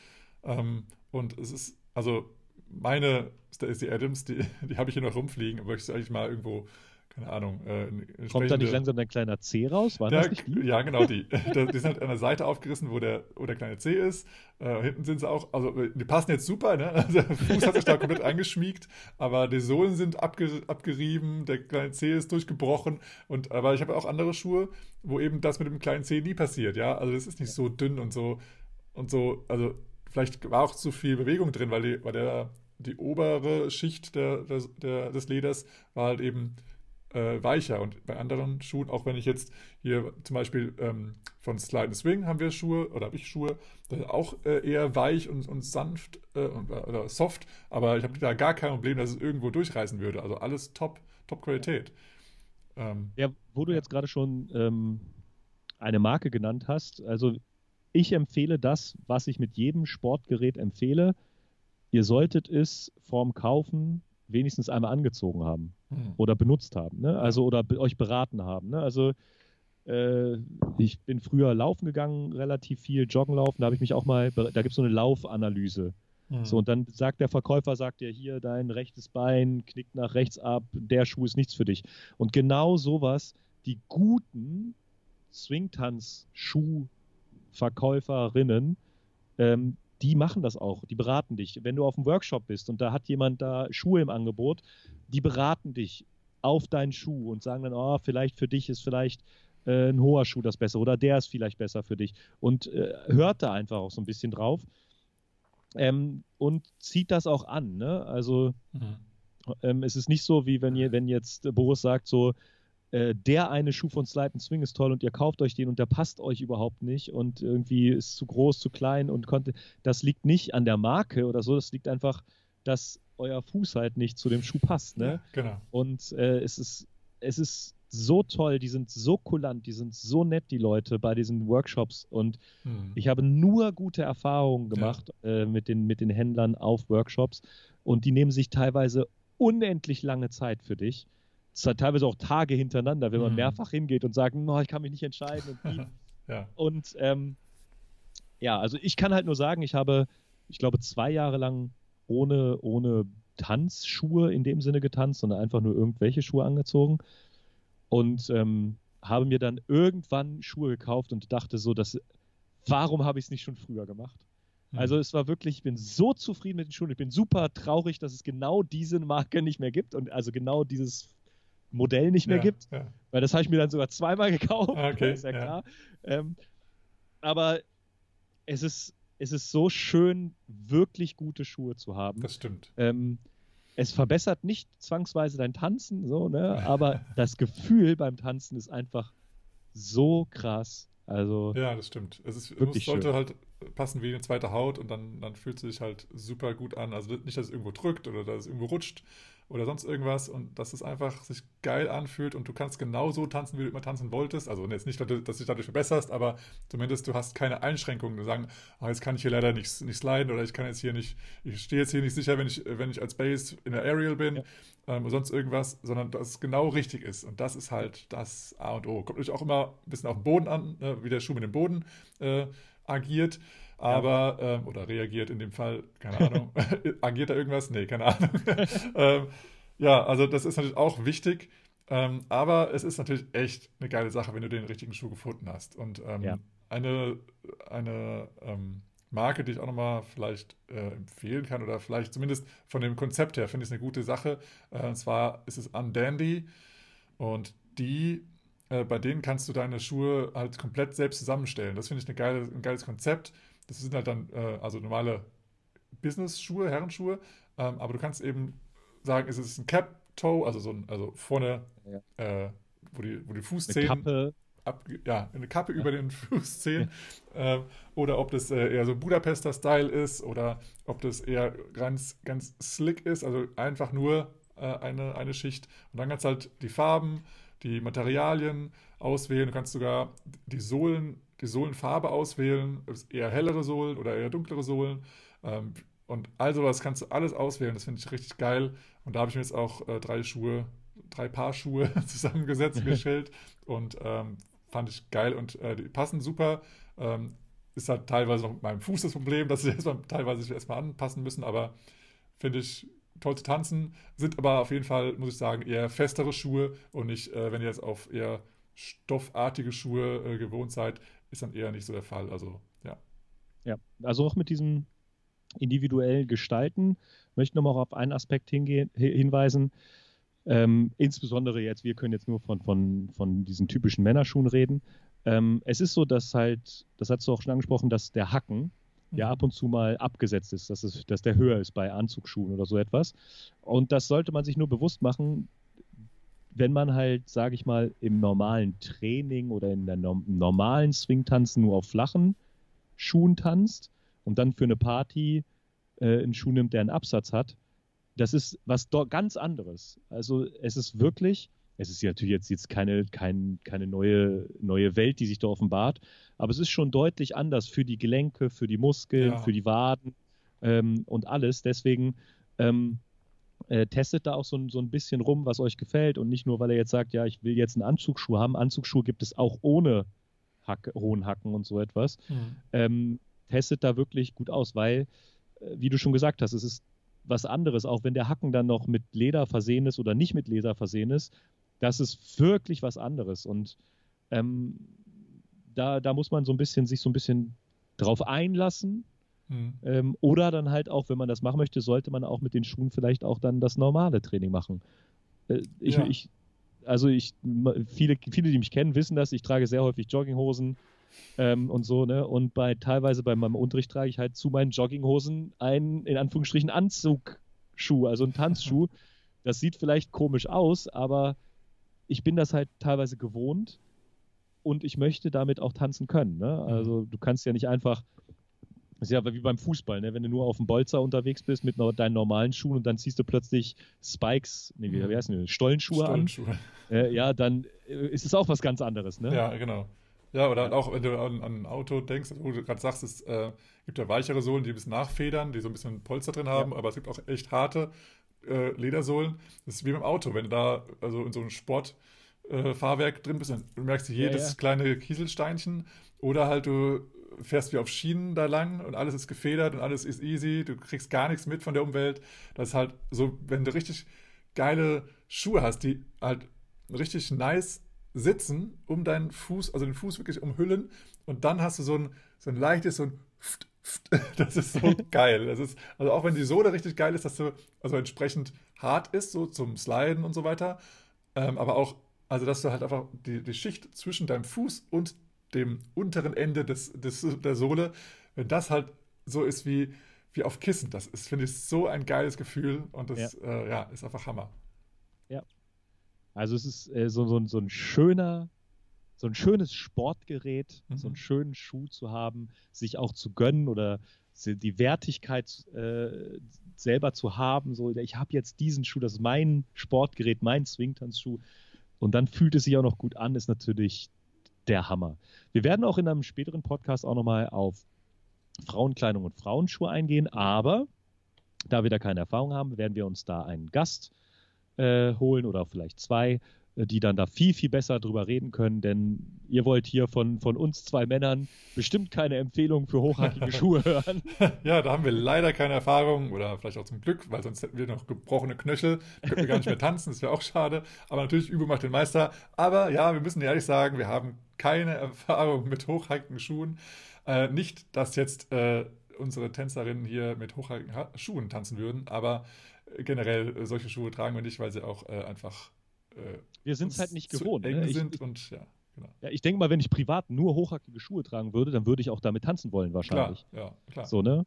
S1: Ähm, und es ist, also meine Stacey Adams, die, die habe ich hier noch rumfliegen, aber ich eigentlich mal irgendwo keine Ahnung. Äh,
S2: Kommt da nicht langsam dein kleiner C raus? War das nicht die?
S1: Ja, genau, die. die sind halt an der Seite aufgerissen, wo der, wo der kleine C ist. Äh, hinten sind sie auch, also die passen jetzt super, ne? Also der Fuß hat sich da komplett eingeschmiegt, aber die Sohlen sind abge, abgerieben, der kleine C ist durchgebrochen. Und aber ich habe auch andere Schuhe, wo eben das mit dem kleinen C nie passiert, ja. Also das ist nicht so dünn und so und so, also vielleicht war auch zu viel Bewegung drin, weil die, weil der die obere Schicht der, der, des Leders war halt eben äh, weicher. Und bei anderen Schuhen, auch wenn ich jetzt hier zum Beispiel ähm, von Slide and Swing haben wir Schuhe, oder habe ich Schuhe, auch äh, eher weich und, und sanft äh, oder soft, aber ich habe da gar kein Problem, dass es irgendwo durchreißen würde. Also alles top, top Qualität.
S2: Ähm, ja, wo du jetzt gerade schon ähm, eine Marke genannt hast, also ich empfehle das, was ich mit jedem Sportgerät empfehle. Ihr solltet es vorm Kaufen wenigstens einmal angezogen haben hm. oder benutzt haben, ne? Also oder euch beraten haben. Ne? Also äh, ich bin früher laufen gegangen, relativ viel joggen laufen, da habe ich mich auch mal, da gibt es so eine Laufanalyse. Hm. So, und dann sagt der Verkäufer, sagt dir hier, dein rechtes Bein knickt nach rechts ab, der Schuh ist nichts für dich. Und genau sowas, die guten Swingtanz-Schuhverkäuferinnen, ähm, die machen das auch, die beraten dich. Wenn du auf einem Workshop bist und da hat jemand da Schuhe im Angebot, die beraten dich auf deinen Schuh und sagen dann, oh, vielleicht für dich ist vielleicht äh, ein hoher Schuh das besser oder der ist vielleicht besser für dich und äh, hört da einfach auch so ein bisschen drauf ähm, und zieht das auch an. Ne? Also mhm. ähm, es ist nicht so, wie wenn, ihr, wenn jetzt Boris sagt, so, äh, der eine Schuh von Slide and Swing ist toll und ihr kauft euch den und der passt euch überhaupt nicht und irgendwie ist zu groß, zu klein und konnte. Das liegt nicht an der Marke oder so, das liegt einfach, dass euer Fuß halt nicht zu dem Schuh passt. Ne? Ja,
S1: genau.
S2: Und äh, es ist, es ist so toll, die sind so kulant, die sind so nett, die Leute bei diesen Workshops. Und hm. ich habe nur gute Erfahrungen gemacht ja. äh, mit, den, mit den Händlern auf Workshops. Und die nehmen sich teilweise unendlich lange Zeit für dich teilweise auch Tage hintereinander, wenn man mhm. mehrfach hingeht und sagt, no, ich kann mich nicht entscheiden. Und, ja. und ähm, ja, also ich kann halt nur sagen, ich habe, ich glaube, zwei Jahre lang ohne, ohne Tanzschuhe in dem Sinne getanzt, sondern einfach nur irgendwelche Schuhe angezogen und ähm, habe mir dann irgendwann Schuhe gekauft und dachte so, dass, warum habe ich es nicht schon früher gemacht? Mhm. Also es war wirklich, ich bin so zufrieden mit den Schuhen, ich bin super traurig, dass es genau diese Marke nicht mehr gibt und also genau dieses Modell nicht mehr ja, gibt. Ja. Weil das habe ich mir dann sogar zweimal gekauft.
S1: Ah, okay,
S2: ist ja, ja. klar. Ähm, aber es ist, es ist so schön, wirklich gute Schuhe zu haben.
S1: Das stimmt.
S2: Ähm, es verbessert nicht zwangsweise dein Tanzen, so, ne? aber das Gefühl beim Tanzen ist einfach so krass. Also
S1: ja, das stimmt. Es, ist, es sollte schön. halt passen wie eine zweite Haut und dann, dann fühlt es sich halt super gut an. Also nicht, dass es irgendwo drückt oder dass es irgendwo rutscht oder sonst irgendwas und dass es einfach sich geil anfühlt und du kannst genau so tanzen, wie du immer tanzen wolltest. Also jetzt nicht, dass du dich dadurch verbesserst, aber zumindest du hast keine Einschränkungen. Du sagen, oh, jetzt kann ich hier leider nicht, nicht sliden oder ich kann jetzt hier nicht, ich stehe jetzt hier nicht sicher, wenn ich, wenn ich als Base in der Aerial bin. Ja ähm, oder sonst irgendwas, sondern dass es genau richtig ist. Und das ist halt das A und O. Kommt natürlich auch immer ein bisschen auf den Boden an, ne, wie der Schuh mit dem Boden äh, agiert. Aber, ja. ähm, oder reagiert in dem Fall, keine Ahnung. agiert da irgendwas? Nee, keine Ahnung. ähm, ja, also das ist natürlich auch wichtig. Ähm, aber es ist natürlich echt eine geile Sache, wenn du den richtigen Schuh gefunden hast. Und ähm, ja. eine, eine ähm, Marke, die ich auch nochmal vielleicht äh, empfehlen kann oder vielleicht zumindest von dem Konzept her finde ich es eine gute Sache. Äh, und zwar ist es Undandy und die, äh, bei denen kannst du deine Schuhe halt komplett selbst zusammenstellen. Das finde ich eine geile, ein geiles Konzept. Das sind halt dann äh, also normale Business-Schuhe, Herrenschuhe, ähm, aber du kannst eben sagen, es ist ein Cap-Toe, also so ein, also vorne, ja. Äh, wo die, wo die
S2: Kappe
S1: ab, ja, eine Kappe ja. über den Fußzehen. Ja. Äh, oder ob das äh, eher so Budapester Style ist oder ob das eher ganz, ganz slick ist, also einfach nur äh, eine, eine Schicht. Und dann kannst du halt die Farben, die Materialien auswählen. Du kannst sogar die Sohlen, die Sohlenfarbe auswählen, eher hellere Sohlen oder eher dunklere Sohlen. Ähm, und all sowas kannst du alles auswählen. Das finde ich richtig geil. Und da habe ich mir jetzt auch äh, drei Schuhe, drei Paar Schuhe zusammengesetzt, gestellt und ähm, fand ich geil und äh, die passen super. Ähm, ist halt teilweise noch mit meinem Fuß das Problem, dass sie erstmal teilweise erstmal anpassen müssen, aber finde ich toll zu tanzen. Sind aber auf jeden Fall, muss ich sagen, eher festere Schuhe und nicht, äh, wenn ihr jetzt auf eher stoffartige Schuhe äh, gewohnt seid, ist dann eher nicht so der Fall. Also, ja.
S2: Ja, also auch mit diesem individuellen Gestalten möchte ich nochmal auf einen Aspekt hingehen, hinweisen. Ähm, insbesondere jetzt, wir können jetzt nur von, von, von diesen typischen Männerschuhen reden. Ähm, es ist so, dass halt, das hast du auch schon angesprochen, dass der Hacken mhm. ja ab und zu mal abgesetzt ist, dass, es, dass der höher ist bei Anzugsschuhen oder so etwas. Und das sollte man sich nur bewusst machen, wenn man halt, sage ich mal, im normalen Training oder in der no normalen Swing-Tanzen nur auf flachen Schuhen tanzt und dann für eine Party äh, einen Schuh nimmt, der einen Absatz hat, das ist was ganz anderes. Also es ist wirklich, es ist ja natürlich jetzt, jetzt keine, kein, keine neue, neue Welt, die sich da offenbart, aber es ist schon deutlich anders für die Gelenke, für die Muskeln, ja. für die Waden ähm, und alles. Deswegen ähm, äh, testet da auch so, so ein bisschen rum, was euch gefällt und nicht nur, weil er jetzt sagt, ja, ich will jetzt einen Anzugsschuh haben. Anzugsschuhe gibt es auch ohne Hack, hohen Hacken und so etwas. Mhm. Ähm, testet da wirklich gut aus, weil, äh, wie du schon gesagt hast, es ist was anderes, auch wenn der Hacken dann noch mit Leder versehen ist oder nicht mit Leder versehen ist. Das ist wirklich was anderes. Und ähm, da, da muss man so ein bisschen sich so ein bisschen drauf einlassen. Mhm. Ähm, oder dann halt auch, wenn man das machen möchte, sollte man auch mit den Schuhen vielleicht auch dann das normale Training machen. Äh, ich, ja. ich, also ich, viele, viele, die mich kennen, wissen das. Ich trage sehr häufig Jogginghosen, ähm, und so, ne? Und bei teilweise bei meinem Unterricht trage ich halt zu meinen Jogginghosen einen, in Anführungsstrichen, Anzugschuh, also einen Tanzschuh. Das sieht vielleicht komisch aus, aber ich bin das halt teilweise gewohnt und ich möchte damit auch tanzen können. Ne? Mhm. Also du kannst ja nicht einfach, das ist ja wie beim Fußball, ne? wenn du nur auf dem Bolzer unterwegs bist mit deinen normalen Schuhen und dann ziehst du plötzlich Spikes, nee, wie, wie heißt das, Stollenschuhe, Stollenschuhe. an, äh, ja, dann äh, ist es auch was ganz anderes. Ne?
S1: Ja, genau. Ja, oder ja. auch, wenn du an, an, ein Auto denkst, wo du gerade sagst, es äh, gibt ja weichere Sohlen, die ein bisschen nachfedern, die so ein bisschen Polster drin haben, ja. aber es gibt auch echt harte äh, Ledersohlen. Das ist wie beim Auto, wenn du da also in so einem Sportfahrwerk äh, drin bist, dann merkst du jedes ja, kleine Kieselsteinchen oder halt du fährst wie auf Schienen da lang und alles ist gefedert und alles ist easy, du kriegst gar nichts mit von der Umwelt. Das ist halt so, wenn du richtig geile Schuhe hast, die halt richtig nice sitzen, um deinen Fuß, also den Fuß wirklich umhüllen und dann hast du so ein, so ein leichtes, so ein das ist so geil. Das ist, also auch wenn die Sohle richtig geil ist, dass du, also entsprechend hart ist, so zum Sliden und so weiter, ähm, aber auch, also dass du halt einfach die, die Schicht zwischen deinem Fuß und dem unteren Ende des, des, der Sohle, wenn das halt so ist wie, wie auf Kissen, das ist, finde ich, so ein geiles Gefühl und das ja. Äh, ja, ist einfach Hammer.
S2: Ja, also es ist äh, so, so, so ein schöner, so ein schönes Sportgerät, mhm. so einen schönen Schuh zu haben, sich auch zu gönnen oder die Wertigkeit äh, selber zu haben. So, ich habe jetzt diesen Schuh, das ist mein Sportgerät, mein Swingtanzschuh. Und dann fühlt es sich auch noch gut an, ist natürlich der Hammer. Wir werden auch in einem späteren Podcast auch nochmal auf Frauenkleidung und Frauenschuhe eingehen, aber da wir da keine Erfahrung haben, werden wir uns da einen Gast äh, holen oder vielleicht zwei, die dann da viel, viel besser drüber reden können, denn ihr wollt hier von, von uns zwei Männern bestimmt keine Empfehlung für hochhackige Schuhe hören.
S1: Ja, da haben wir leider keine Erfahrung oder vielleicht auch zum Glück, weil sonst hätten wir noch gebrochene Knöchel, könnten wir gar nicht mehr tanzen, das wäre auch schade. Aber natürlich, Übung macht den Meister. Aber ja, wir müssen ehrlich sagen, wir haben keine Erfahrung mit hochhackigen Schuhen. Äh, nicht, dass jetzt äh, unsere Tänzerinnen hier mit hochhackigen Schuhen tanzen würden, aber generell äh, solche Schuhe tragen wir nicht, weil sie auch äh, einfach
S2: äh, wir sind es halt nicht gewohnt. Eng
S1: ne? sind ich, und ja.
S2: Genau. Ja, ich denke mal, wenn ich privat nur hochhackige Schuhe tragen würde, dann würde ich auch damit tanzen wollen, wahrscheinlich.
S1: Klar, ja, klar.
S2: So, ne?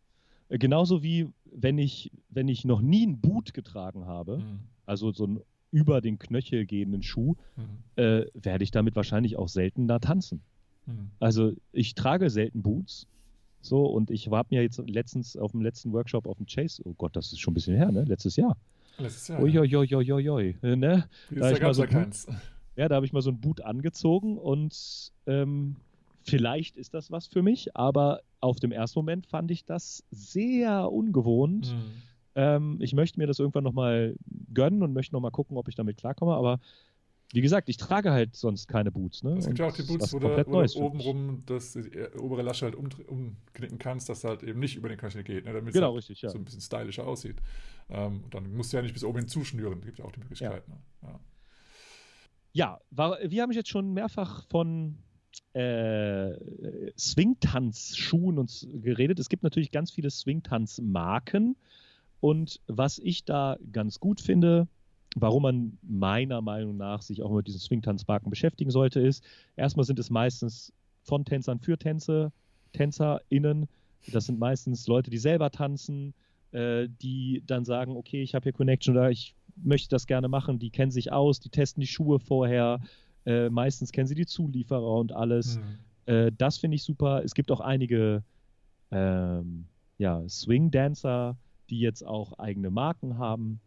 S2: Äh, genauso wie wenn ich, wenn ich noch nie einen Boot getragen habe, mhm. also so einen über den Knöchel gehenden Schuh, mhm. äh, werde ich damit wahrscheinlich auch selten da tanzen. Mhm. Also ich trage selten Boots. So, und ich habe mir jetzt letztens auf dem letzten Workshop auf dem Chase, oh Gott, das ist schon ein bisschen her, ne? Letztes Jahr.
S1: Letztes Jahr.
S2: Ja. ne?
S1: Da, da so keins.
S2: Ja, da habe ich mal so ein Boot angezogen und ähm, vielleicht ist das was für mich, aber auf dem ersten Moment fand ich das sehr ungewohnt. Mhm. Ähm, ich möchte mir das irgendwann nochmal gönnen und möchte nochmal gucken, ob ich damit klarkomme, aber wie gesagt, ich trage halt sonst keine Boots. Ne?
S1: Es gibt ja auch die Boots, wo du, wo du obenrum das, die obere Lasche halt um, umknicken kannst, dass halt eben nicht über den Knöchel geht, ne? damit
S2: genau,
S1: es
S2: halt richtig, ja.
S1: so ein bisschen stylischer aussieht. Ähm, und dann musst du ja nicht bis oben hin zuschnüren, gibt ja auch die Möglichkeit. Ja, ne? ja.
S2: ja war, wir haben jetzt schon mehrfach von äh, Swingtanz-Schuhen uns geredet. Es gibt natürlich ganz viele Swingtanz-Marken. Und was ich da ganz gut finde, Warum man meiner Meinung nach sich auch mit diesen Swing-Tanzmarken beschäftigen sollte, ist, erstmal sind es meistens von Tänzern für Tänze, TänzerInnen. Das sind meistens Leute, die selber tanzen, äh, die dann sagen, okay, ich habe hier Connection oder ich möchte das gerne machen, die kennen sich aus, die testen die Schuhe vorher, äh, meistens kennen sie die Zulieferer und alles. Mhm. Äh, das finde ich super. Es gibt auch einige ähm, ja, Swing-Dancer, die jetzt auch eigene Marken haben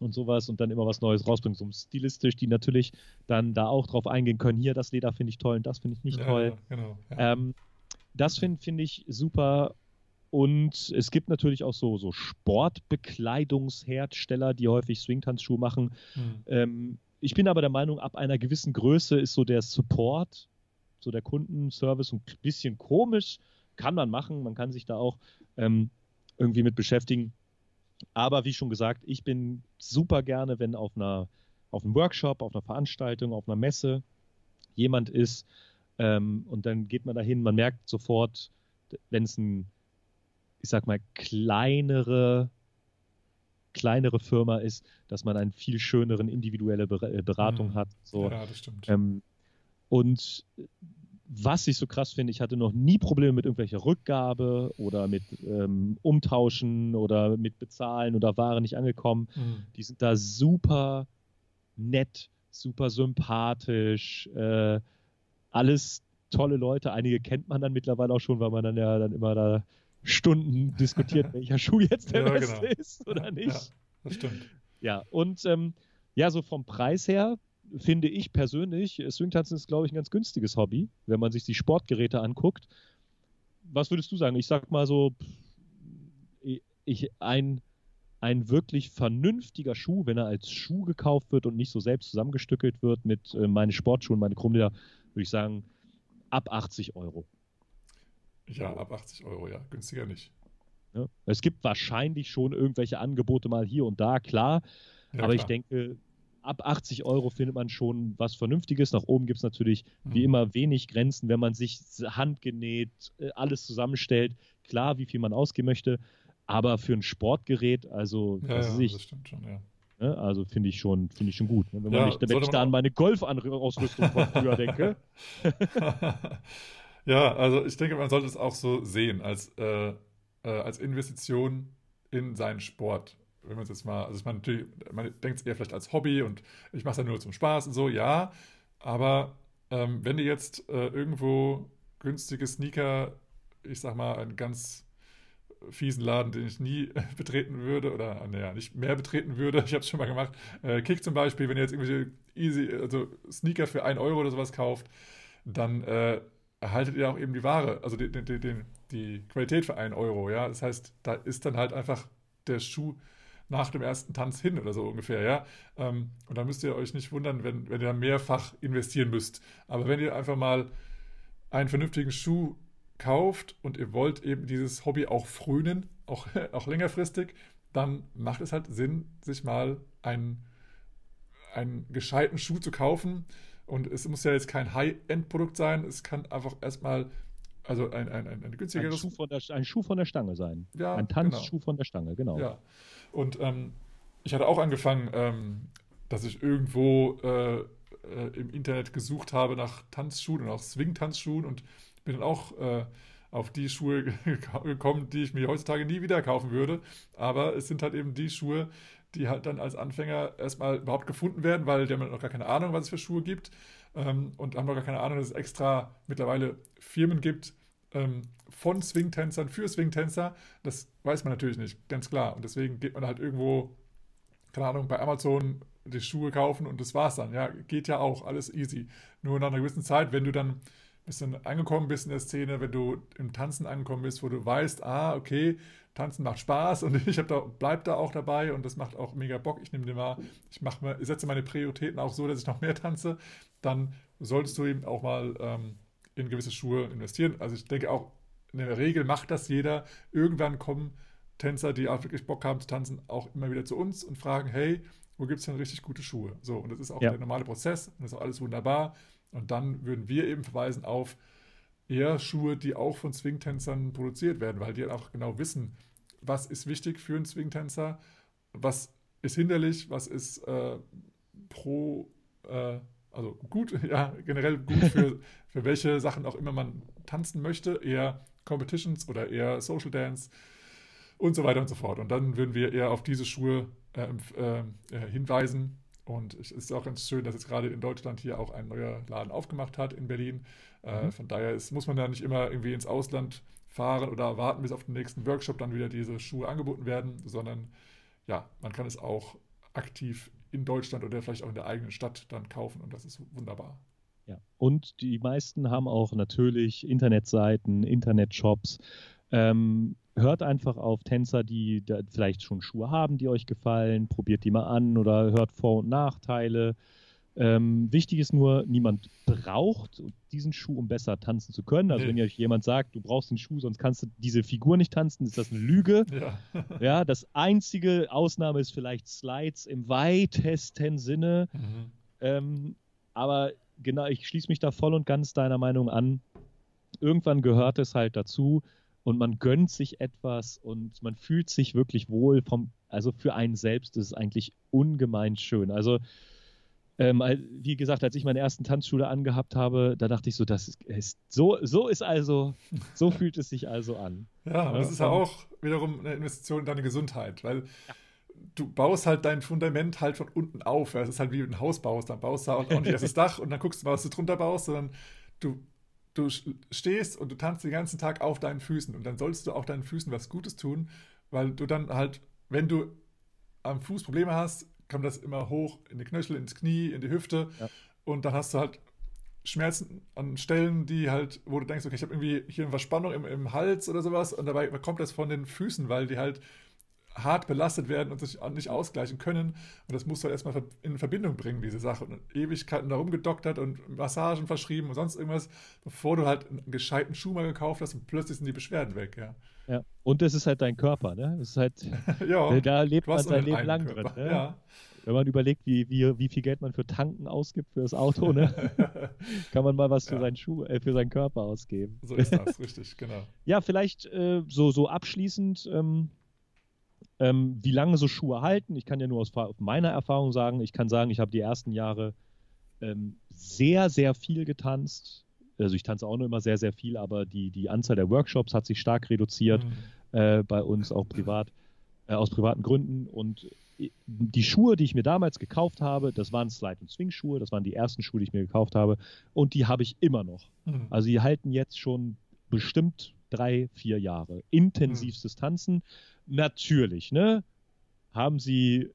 S2: und sowas und dann immer was Neues rausbringen, so stilistisch, die natürlich dann da auch drauf eingehen können. Hier, das Leder finde ich toll und das finde ich nicht ja, toll.
S1: Genau,
S2: ja. ähm, das finde find ich super. Und es gibt natürlich auch so, so Sportbekleidungshersteller, die häufig Swingtanzschuhe machen. Hm. Ähm, ich bin aber der Meinung, ab einer gewissen Größe ist so der Support, so der Kundenservice ein bisschen komisch. Kann man machen, man kann sich da auch ähm, irgendwie mit beschäftigen. Aber wie schon gesagt, ich bin super gerne, wenn auf einer auf einem Workshop, auf einer Veranstaltung, auf einer Messe jemand ist ähm, und dann geht man dahin, man merkt sofort, wenn es ein, ich sag mal, kleinere kleinere Firma ist, dass man einen viel schöneren individuelle äh, Beratung mhm. hat. So.
S1: Ja, das stimmt.
S2: Ähm, und was ich so krass finde, ich hatte noch nie Probleme mit irgendwelcher Rückgabe oder mit ähm, Umtauschen oder mit Bezahlen oder Ware nicht angekommen. Mhm. Die sind da super nett, super sympathisch, äh, alles tolle Leute. Einige kennt man dann mittlerweile auch schon, weil man dann ja dann immer da Stunden diskutiert, welcher Schuh jetzt der ja, beste genau. ist oder nicht. Ja,
S1: das stimmt.
S2: Ja, und ähm, ja, so vom Preis her finde ich persönlich, Swingtanzen ist, glaube ich, ein ganz günstiges Hobby, wenn man sich die Sportgeräte anguckt. Was würdest du sagen? Ich sag mal so, ich, ein, ein wirklich vernünftiger Schuh, wenn er als Schuh gekauft wird und nicht so selbst zusammengestückelt wird mit äh, meine Sportschuhen, meine Krummleder, würde ich sagen, ab 80 Euro.
S1: Ja, ab 80 Euro, ja. Günstiger nicht.
S2: Ja. Es gibt wahrscheinlich schon irgendwelche Angebote mal hier und da, klar. Ja, aber klar. ich denke, ab 80 Euro findet man schon was Vernünftiges. Nach oben gibt es natürlich mhm. wie immer wenig Grenzen, wenn man sich handgenäht, äh, alles zusammenstellt. Klar, wie viel man ausgeben möchte, aber für ein Sportgerät, also
S1: ja, ja, ich, das stimmt schon, ja.
S2: Ne, also finde ich schon, finde ich schon gut. Ne? Wenn, ja, ich, wenn ich da an meine Golf-Ausrüstung von früher denke.
S1: ja, also ich denke, man sollte es auch so sehen, als, äh, äh, als Investition in seinen Sport wenn man es jetzt mal, also meine, natürlich, man denkt es eher vielleicht als Hobby und ich mache es ja nur zum Spaß und so, ja, aber ähm, wenn ihr jetzt äh, irgendwo günstige Sneaker, ich sag mal, einen ganz fiesen Laden, den ich nie betreten würde oder naja, nicht mehr betreten würde. Ich habe es schon mal gemacht. Äh, Kick zum Beispiel, wenn ihr jetzt irgendwelche easy, also Sneaker für 1 Euro oder sowas kauft, dann äh, erhaltet ihr auch eben die Ware, also die, die, die, die Qualität für 1 Euro. Ja, das heißt, da ist dann halt einfach der Schuh nach dem ersten Tanz hin oder so ungefähr, ja. Ähm, und da müsst ihr euch nicht wundern, wenn, wenn ihr mehrfach investieren müsst. Aber wenn ihr einfach mal einen vernünftigen Schuh kauft und ihr wollt eben dieses Hobby auch frönen, auch, auch längerfristig, dann macht es halt Sinn, sich mal einen, einen gescheiten Schuh zu kaufen. Und es muss ja jetzt kein High-End-Produkt sein, es kann einfach erstmal also ein, ein, ein, ein günstigeres.
S2: Ein Schuh, von der, ein Schuh von der Stange sein. Ja, ein Tanzschuh genau. von der Stange, genau.
S1: Ja. Und ähm, ich hatte auch angefangen, ähm, dass ich irgendwo äh, äh, im Internet gesucht habe nach Tanzschuhen und auch Swing-Tanzschuhen und bin dann auch äh, auf die Schuhe gekommen, die ich mir heutzutage nie wieder kaufen würde. Aber es sind halt eben die Schuhe, die halt dann als Anfänger erstmal überhaupt gefunden werden, weil die haben noch gar keine Ahnung, was es für Schuhe gibt. Ähm, und haben noch gar keine Ahnung, dass es extra mittlerweile Firmen gibt ähm, von Swing-Tänzern für Swing-Tänzer. Das weiß man natürlich nicht, ganz klar. Und deswegen geht man halt irgendwo, keine Ahnung, bei Amazon die Schuhe kaufen und das war's dann. Ja, geht ja auch, alles easy. Nur nach einer gewissen Zeit, wenn du dann bisschen angekommen bist in der Szene, wenn du im Tanzen angekommen bist, wo du weißt, ah, okay, Tanzen macht Spaß und ich da, bleib da auch dabei und das macht auch mega Bock. Ich nehme dir mal, ich mache ich setze meine Prioritäten auch so, dass ich noch mehr tanze, dann solltest du eben auch mal ähm, in gewisse Schuhe investieren. Also ich denke auch, in der Regel macht das jeder. Irgendwann kommen Tänzer, die auch wirklich Bock haben zu tanzen, auch immer wieder zu uns und fragen, hey, wo gibt es denn richtig gute Schuhe? So, und das ist auch ja. der normale Prozess und das ist auch alles wunderbar. Und dann würden wir eben verweisen auf eher Schuhe, die auch von Swingtänzern produziert werden, weil die auch genau wissen, was ist wichtig für einen Swingtänzer, was ist hinderlich, was ist äh, pro, äh, also gut, ja, generell gut für, für welche Sachen auch immer man tanzen möchte, eher Competitions oder eher Social Dance und so weiter und so fort. Und dann würden wir eher auf diese Schuhe äh, äh hinweisen und es ist auch ganz schön, dass jetzt gerade in Deutschland hier auch ein neuer Laden aufgemacht hat in Berlin. Äh, mhm. von daher ist, muss man da nicht immer irgendwie ins Ausland fahren oder warten, bis auf den nächsten Workshop dann wieder diese Schuhe angeboten werden, sondern ja, man kann es auch aktiv in Deutschland oder vielleicht auch in der eigenen Stadt dann kaufen und das ist wunderbar.
S2: Ja, und die meisten haben auch natürlich Internetseiten, Internetshops. Ähm, hört einfach auf Tänzer, die vielleicht schon Schuhe haben, die euch gefallen, probiert die mal an oder hört Vor- und Nachteile. Ähm, wichtig ist nur, niemand braucht diesen Schuh, um besser tanzen zu können. Also, nee. wenn euch jemand sagt, du brauchst den Schuh, sonst kannst du diese Figur nicht tanzen, ist das eine Lüge. Ja, ja das einzige Ausnahme ist vielleicht Slides im weitesten Sinne. Mhm. Ähm, aber genau, ich schließe mich da voll und ganz deiner Meinung an. Irgendwann gehört es halt dazu, und man gönnt sich etwas und man fühlt sich wirklich wohl vom, also für einen selbst ist es eigentlich ungemein schön. Also ähm, wie gesagt, als ich meine ersten Tanzschule angehabt habe, da dachte ich so, das ist so, so ist also, so fühlt es sich also an.
S1: Ja, und das ist ja auch wiederum eine Investition in deine Gesundheit, weil ja. du baust halt dein Fundament halt von unten auf. Es ist halt wie ein Haus baust, dann baust du auch nicht erst das Dach und dann guckst du mal, was du drunter baust, sondern du du stehst und du tanzt den ganzen Tag auf deinen Füßen und dann solltest du auch deinen Füßen was Gutes tun, weil du dann halt, wenn du am Fuß Probleme hast, kommt das immer hoch in die Knöchel, ins Knie, in die Hüfte ja. und dann hast du halt Schmerzen an Stellen, die halt, wo du denkst, okay, ich habe irgendwie hier eine Verspannung im, im Hals oder sowas und dabei kommt das von den Füßen, weil die halt hart belastet werden und sich nicht ausgleichen können. Und das musst du halt erstmal in Verbindung bringen, diese Sache. Und Ewigkeiten darum gedoktert und Massagen verschrieben und sonst irgendwas, bevor du halt einen gescheiten Schuh mal gekauft hast und plötzlich sind die Beschwerden weg, ja.
S2: Ja, und das ist halt dein Körper, ne? Das ist halt, ja, da lebt man sein Leben lang Körper. drin. Ne? Ja. Wenn man überlegt, wie, wie, wie viel Geld man für Tanken ausgibt für das Auto, ne? kann man mal was für, ja. seinen Schuh, äh, für seinen Körper ausgeben.
S1: So ist das, richtig, genau.
S2: Ja, vielleicht äh, so, so abschließend, ähm, ähm, wie lange so Schuhe halten, ich kann ja nur aus meiner Erfahrung sagen, ich kann sagen, ich habe die ersten Jahre ähm, sehr, sehr viel getanzt. Also ich tanze auch noch immer sehr, sehr viel, aber die, die Anzahl der Workshops hat sich stark reduziert mhm. äh, bei uns, auch privat. äh, aus privaten Gründen. Und äh, die Schuhe, die ich mir damals gekauft habe, das waren Slide- und Swing-Schuhe, das waren die ersten Schuhe, die ich mir gekauft habe. Und die habe ich immer noch. Mhm. Also die halten jetzt schon bestimmt drei, vier Jahre. Intensivstes mhm. Tanzen. Natürlich, ne? Haben sie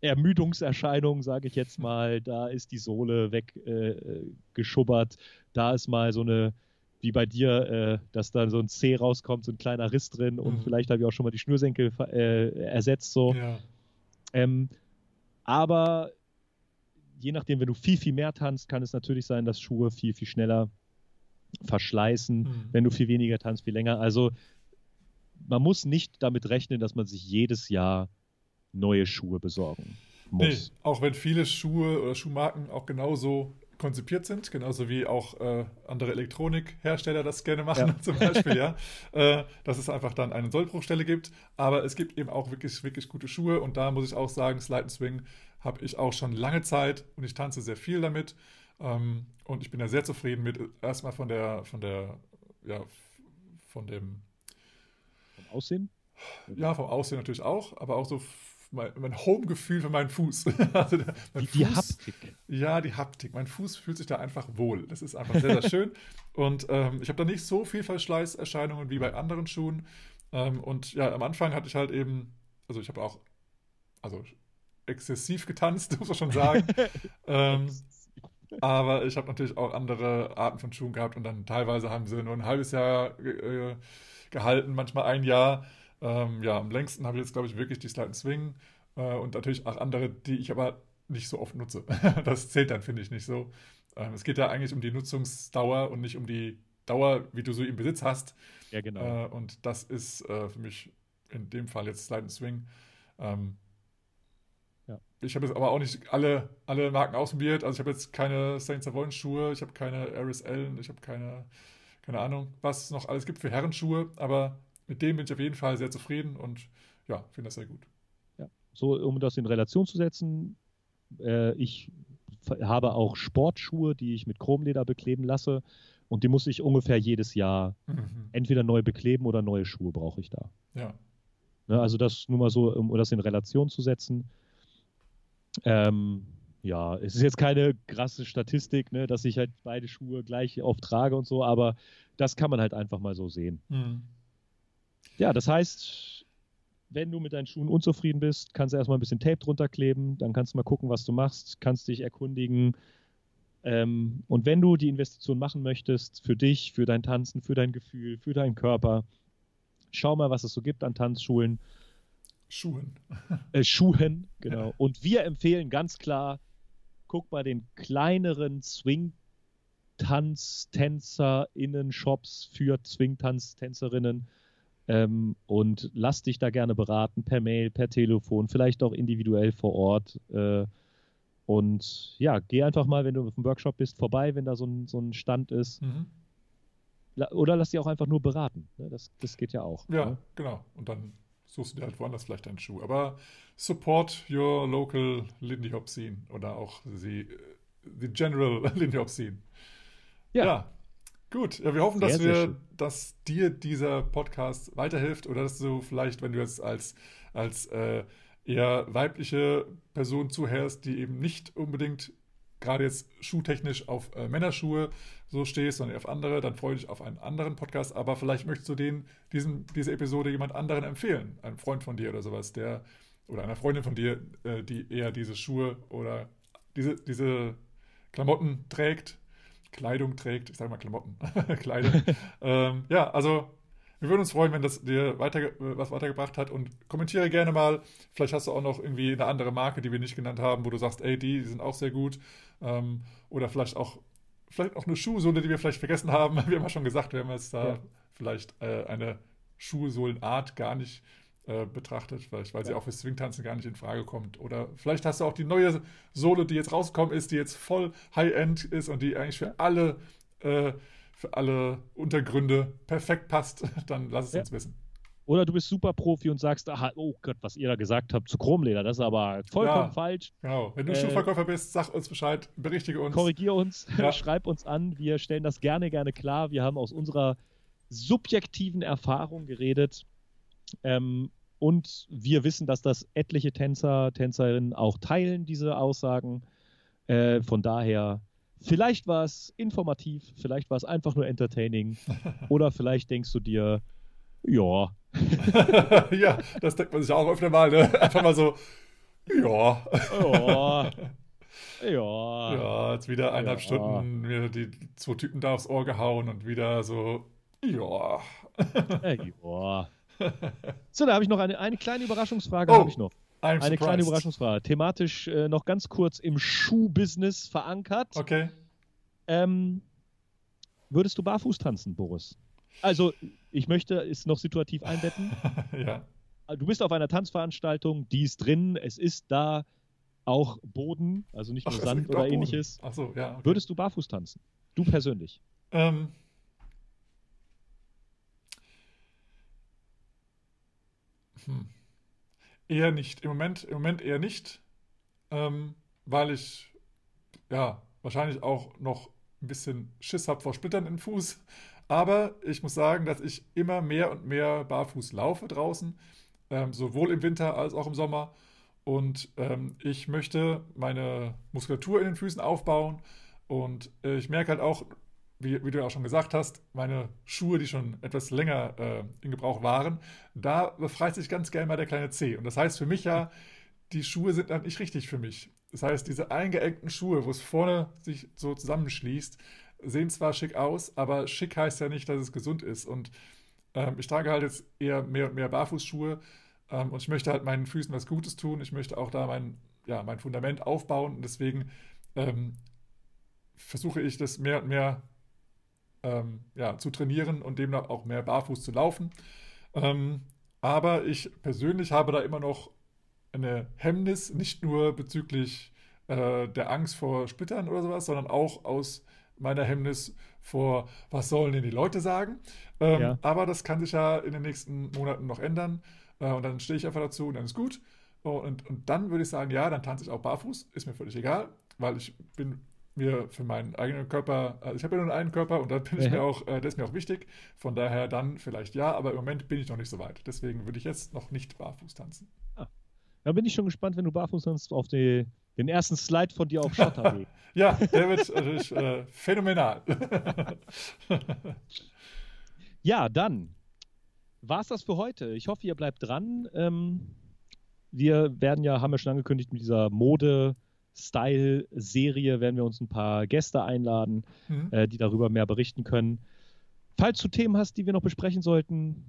S2: Ermüdungserscheinungen, sage ich jetzt mal. Da ist die Sohle weggeschubbert. Äh, da ist mal so eine, wie bei dir, äh, dass da so ein C rauskommt, so ein kleiner Riss drin und mhm. vielleicht habe ich auch schon mal die Schnürsenkel äh, ersetzt. So. Ja. Ähm, aber je nachdem, wenn du viel, viel mehr tanzt, kann es natürlich sein, dass Schuhe viel, viel schneller verschleißen. Mhm. Wenn du viel weniger tanzt, viel länger. Also man muss nicht damit rechnen, dass man sich jedes Jahr neue Schuhe besorgen muss.
S1: Nee, auch wenn viele Schuhe oder Schuhmarken auch genauso konzipiert sind, genauso wie auch äh, andere Elektronikhersteller das gerne machen, ja. zum Beispiel, ja. Äh, dass es einfach dann eine Sollbruchstelle gibt. Aber es gibt eben auch wirklich, wirklich gute Schuhe und da muss ich auch sagen, Slide Swing habe ich auch schon lange Zeit und ich tanze sehr viel damit. Ähm, und ich bin da sehr zufrieden mit, erstmal von der, von der, ja, von dem.
S2: Vom Aussehen?
S1: Ja, vom Aussehen natürlich auch, aber auch so mein, mein Home-Gefühl für meinen Fuß.
S2: also der, mein die, Fuß, Haptik.
S1: Ja, die Haptik. Mein Fuß fühlt sich da einfach wohl. Das ist einfach sehr, sehr schön. Und ähm, ich habe da nicht so viel Verschleißerscheinungen wie bei anderen Schuhen. Ähm, und ja, am Anfang hatte ich halt eben, also ich habe auch, also exzessiv getanzt, muss man schon sagen. ähm, aber ich habe natürlich auch andere Arten von Schuhen gehabt und dann teilweise haben sie nur ein halbes Jahr äh, gehalten, manchmal ein Jahr. Ähm, ja, am längsten habe ich jetzt, glaube ich, wirklich die Slide Swing äh, und natürlich auch andere, die ich aber nicht so oft nutze. das zählt dann, finde ich, nicht so. Ähm, es geht ja eigentlich um die Nutzungsdauer und nicht um die Dauer, wie du so im Besitz hast.
S2: Ja, genau.
S1: Äh, und das ist äh, für mich in dem Fall jetzt Slide Swing. Ähm. Ich habe jetzt aber auch nicht alle, alle Marken ausprobiert. Also ich habe jetzt keine Saint Savon Schuhe, ich habe keine RSL, ich habe keine, keine Ahnung, was es noch alles gibt für Herrenschuhe, aber mit dem bin ich auf jeden Fall sehr zufrieden und ja, finde das sehr gut.
S2: Ja, so um das in Relation zu setzen, äh, ich habe auch Sportschuhe, die ich mit Chromleder bekleben lasse und die muss ich ungefähr jedes Jahr mhm. entweder neu bekleben oder neue Schuhe brauche ich da.
S1: Ja.
S2: Ne, also das nur mal so, um das in Relation zu setzen. Ähm, ja, es ist jetzt keine krasse Statistik, ne, dass ich halt beide Schuhe gleich oft trage und so, aber das kann man halt einfach mal so sehen. Mhm. Ja, das heißt, wenn du mit deinen Schuhen unzufrieden bist, kannst du erstmal ein bisschen Tape drunter kleben, dann kannst du mal gucken, was du machst, kannst dich erkundigen. Ähm, und wenn du die Investition machen möchtest, für dich, für dein Tanzen, für dein Gefühl, für deinen Körper, schau mal, was es so gibt an Tanzschulen.
S1: Schuhen.
S2: Äh, Schuhen, genau. Und wir empfehlen ganz klar, guck bei den kleineren Swing Tanz, TänzerInnen, Shops für Swing-Tanz-Tänzerinnen ähm, und lass dich da gerne beraten, per Mail, per Telefon, vielleicht auch individuell vor Ort. Äh, und ja, geh einfach mal, wenn du auf dem Workshop bist, vorbei, wenn da so ein, so ein Stand ist. Mhm. Oder lass dich auch einfach nur beraten. Ne? Das, das geht ja auch.
S1: Ja, ne? genau. Und dann suchst du dir halt woanders vielleicht einen Schuh. Aber support your local Lindy Hop Scene oder auch the, the general Lindy Hop Scene. Ja. ja. Gut, ja, wir hoffen, dass sehr, wir, dass dir dieser Podcast weiterhilft oder dass du vielleicht, wenn du jetzt als, als äh, eher weibliche Person zuhörst, die eben nicht unbedingt gerade jetzt schuhtechnisch auf äh, Männerschuhe so stehst, sondern auf andere, dann freue ich dich auf einen anderen Podcast. Aber vielleicht möchtest du den, diesen, diese Episode jemand anderen empfehlen, einem Freund von dir oder sowas, der oder einer Freundin von dir, äh, die eher diese Schuhe oder diese, diese Klamotten trägt Kleidung trägt. Ich sage mal Klamotten, Kleidung. ähm, ja, also wir würden uns freuen, wenn das dir weiter, was weitergebracht hat und kommentiere gerne mal. Vielleicht hast du auch noch irgendwie eine andere Marke, die wir nicht genannt haben, wo du sagst, ey, die, die sind auch sehr gut. Ähm, oder vielleicht auch, vielleicht auch eine Schuhsohle, die wir vielleicht vergessen haben. Wir haben ja schon gesagt, wir haben jetzt da ja. vielleicht äh, eine Schuhsohlenart gar nicht äh, betrachtet, vielleicht, weil ja. sie auch fürs Swingtanzen gar nicht in Frage kommt. Oder vielleicht hast du auch die neue Sohle, die jetzt rausgekommen ist, die jetzt voll High-End ist und die eigentlich für alle, äh, für alle Untergründe perfekt passt. Dann lass es ja. uns wissen.
S2: Oder du bist super Profi und sagst, aha, oh Gott, was ihr da gesagt habt zu Chromleder, das ist aber vollkommen ja, falsch.
S1: Genau. Wenn du äh, Schuhverkäufer bist, sag uns Bescheid, berichtige uns.
S2: Korrigier uns, ja. schreib uns an. Wir stellen das gerne, gerne klar. Wir haben aus unserer subjektiven Erfahrung geredet. Ähm, und wir wissen, dass das etliche Tänzer, Tänzerinnen auch teilen, diese Aussagen. Äh, von daher, vielleicht war es informativ, vielleicht war es einfach nur entertaining oder vielleicht denkst du dir, ja.
S1: ja, das denkt man sich auch öfter mal, ne? Einfach mal so, ja.
S2: Ja.
S1: Ja. Ja, jetzt wieder eineinhalb ja. Stunden mir die zwei Typen da aufs Ohr gehauen und wieder so, ja.
S2: ja. So, da habe ich noch eine, eine kleine Überraschungsfrage. Oh, ich noch. Eine surprised. kleine Überraschungsfrage. Thematisch äh, noch ganz kurz im Schuhbusiness verankert.
S1: Okay.
S2: Ähm, würdest du barfuß tanzen, Boris? Also, ich möchte es noch situativ einbetten.
S1: ja.
S2: Du bist auf einer Tanzveranstaltung, die ist drin, es ist da auch Boden, also nicht nur Ach, Sand oder ähnliches.
S1: Ach so, ja.
S2: Okay. Würdest du barfuß tanzen? Du persönlich?
S1: Ähm, Hm. Eher nicht. Im Moment, Im Moment eher nicht, ähm, weil ich ja wahrscheinlich auch noch ein bisschen Schiss habe vor Splittern im Fuß. Aber ich muss sagen, dass ich immer mehr und mehr barfuß laufe draußen, ähm, sowohl im Winter als auch im Sommer. Und ähm, ich möchte meine Muskulatur in den Füßen aufbauen. Und äh, ich merke halt auch, wie, wie, du auch schon gesagt hast, meine Schuhe, die schon etwas länger äh, in Gebrauch waren, da befreit sich ganz gerne mal der kleine C. Und das heißt für mich ja, die Schuhe sind dann nicht richtig für mich. Das heißt, diese eingeengten Schuhe, wo es vorne sich so zusammenschließt, sehen zwar schick aus, aber schick heißt ja nicht, dass es gesund ist. Und ähm, ich trage halt jetzt eher mehr und mehr Barfußschuhe ähm, und ich möchte halt meinen Füßen was Gutes tun. Ich möchte auch da mein, ja, mein Fundament aufbauen und deswegen ähm, versuche ich das mehr und mehr ähm, ja, zu trainieren und demnach auch mehr barfuß zu laufen. Ähm, aber ich persönlich habe da immer noch eine Hemmnis, nicht nur bezüglich äh, der Angst vor Splittern oder sowas, sondern auch aus meiner Hemmnis vor, was sollen denn die Leute sagen. Ähm, ja. Aber das kann sich ja in den nächsten Monaten noch ändern. Äh, und dann stehe ich einfach dazu und dann ist gut. Und, und dann würde ich sagen, ja, dann tanze ich auch barfuß, ist mir völlig egal, weil ich bin mir für meinen eigenen Körper, also ich habe ja nur einen Körper und da bin ich ja. mir auch, äh, das ist mir auch wichtig. Von daher dann vielleicht ja, aber im Moment bin ich noch nicht so weit. Deswegen würde ich jetzt noch nicht barfuß tanzen.
S2: Ah. Da bin ich schon gespannt, wenn du barfuß tanzt, auf die, den ersten Slide von dir auf Schotter.
S1: ja, der wird natürlich äh, phänomenal.
S2: ja, dann war es das für heute. Ich hoffe, ihr bleibt dran. Ähm, wir werden ja, haben wir schon angekündigt, mit dieser Mode- Style-Serie werden wir uns ein paar Gäste einladen, mhm. äh, die darüber mehr berichten können. Falls du Themen hast, die wir noch besprechen sollten,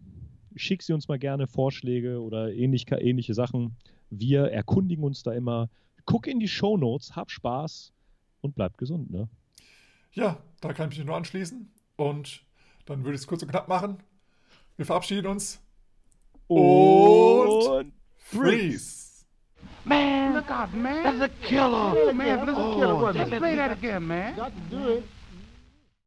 S2: schick sie uns mal gerne Vorschläge oder ähnlich, ähnliche Sachen. Wir erkundigen uns da immer. Guck in die Show Notes, hab Spaß und bleib gesund. Ne?
S1: Ja, da kann ich mich nur anschließen. Und dann würde ich es kurz und knapp machen. Wir verabschieden uns.
S2: Und, und freeze.
S3: Man, look out, man. That's a killer. Oh, man, that's a killer. Oh, let's play that again, man. Got to do it.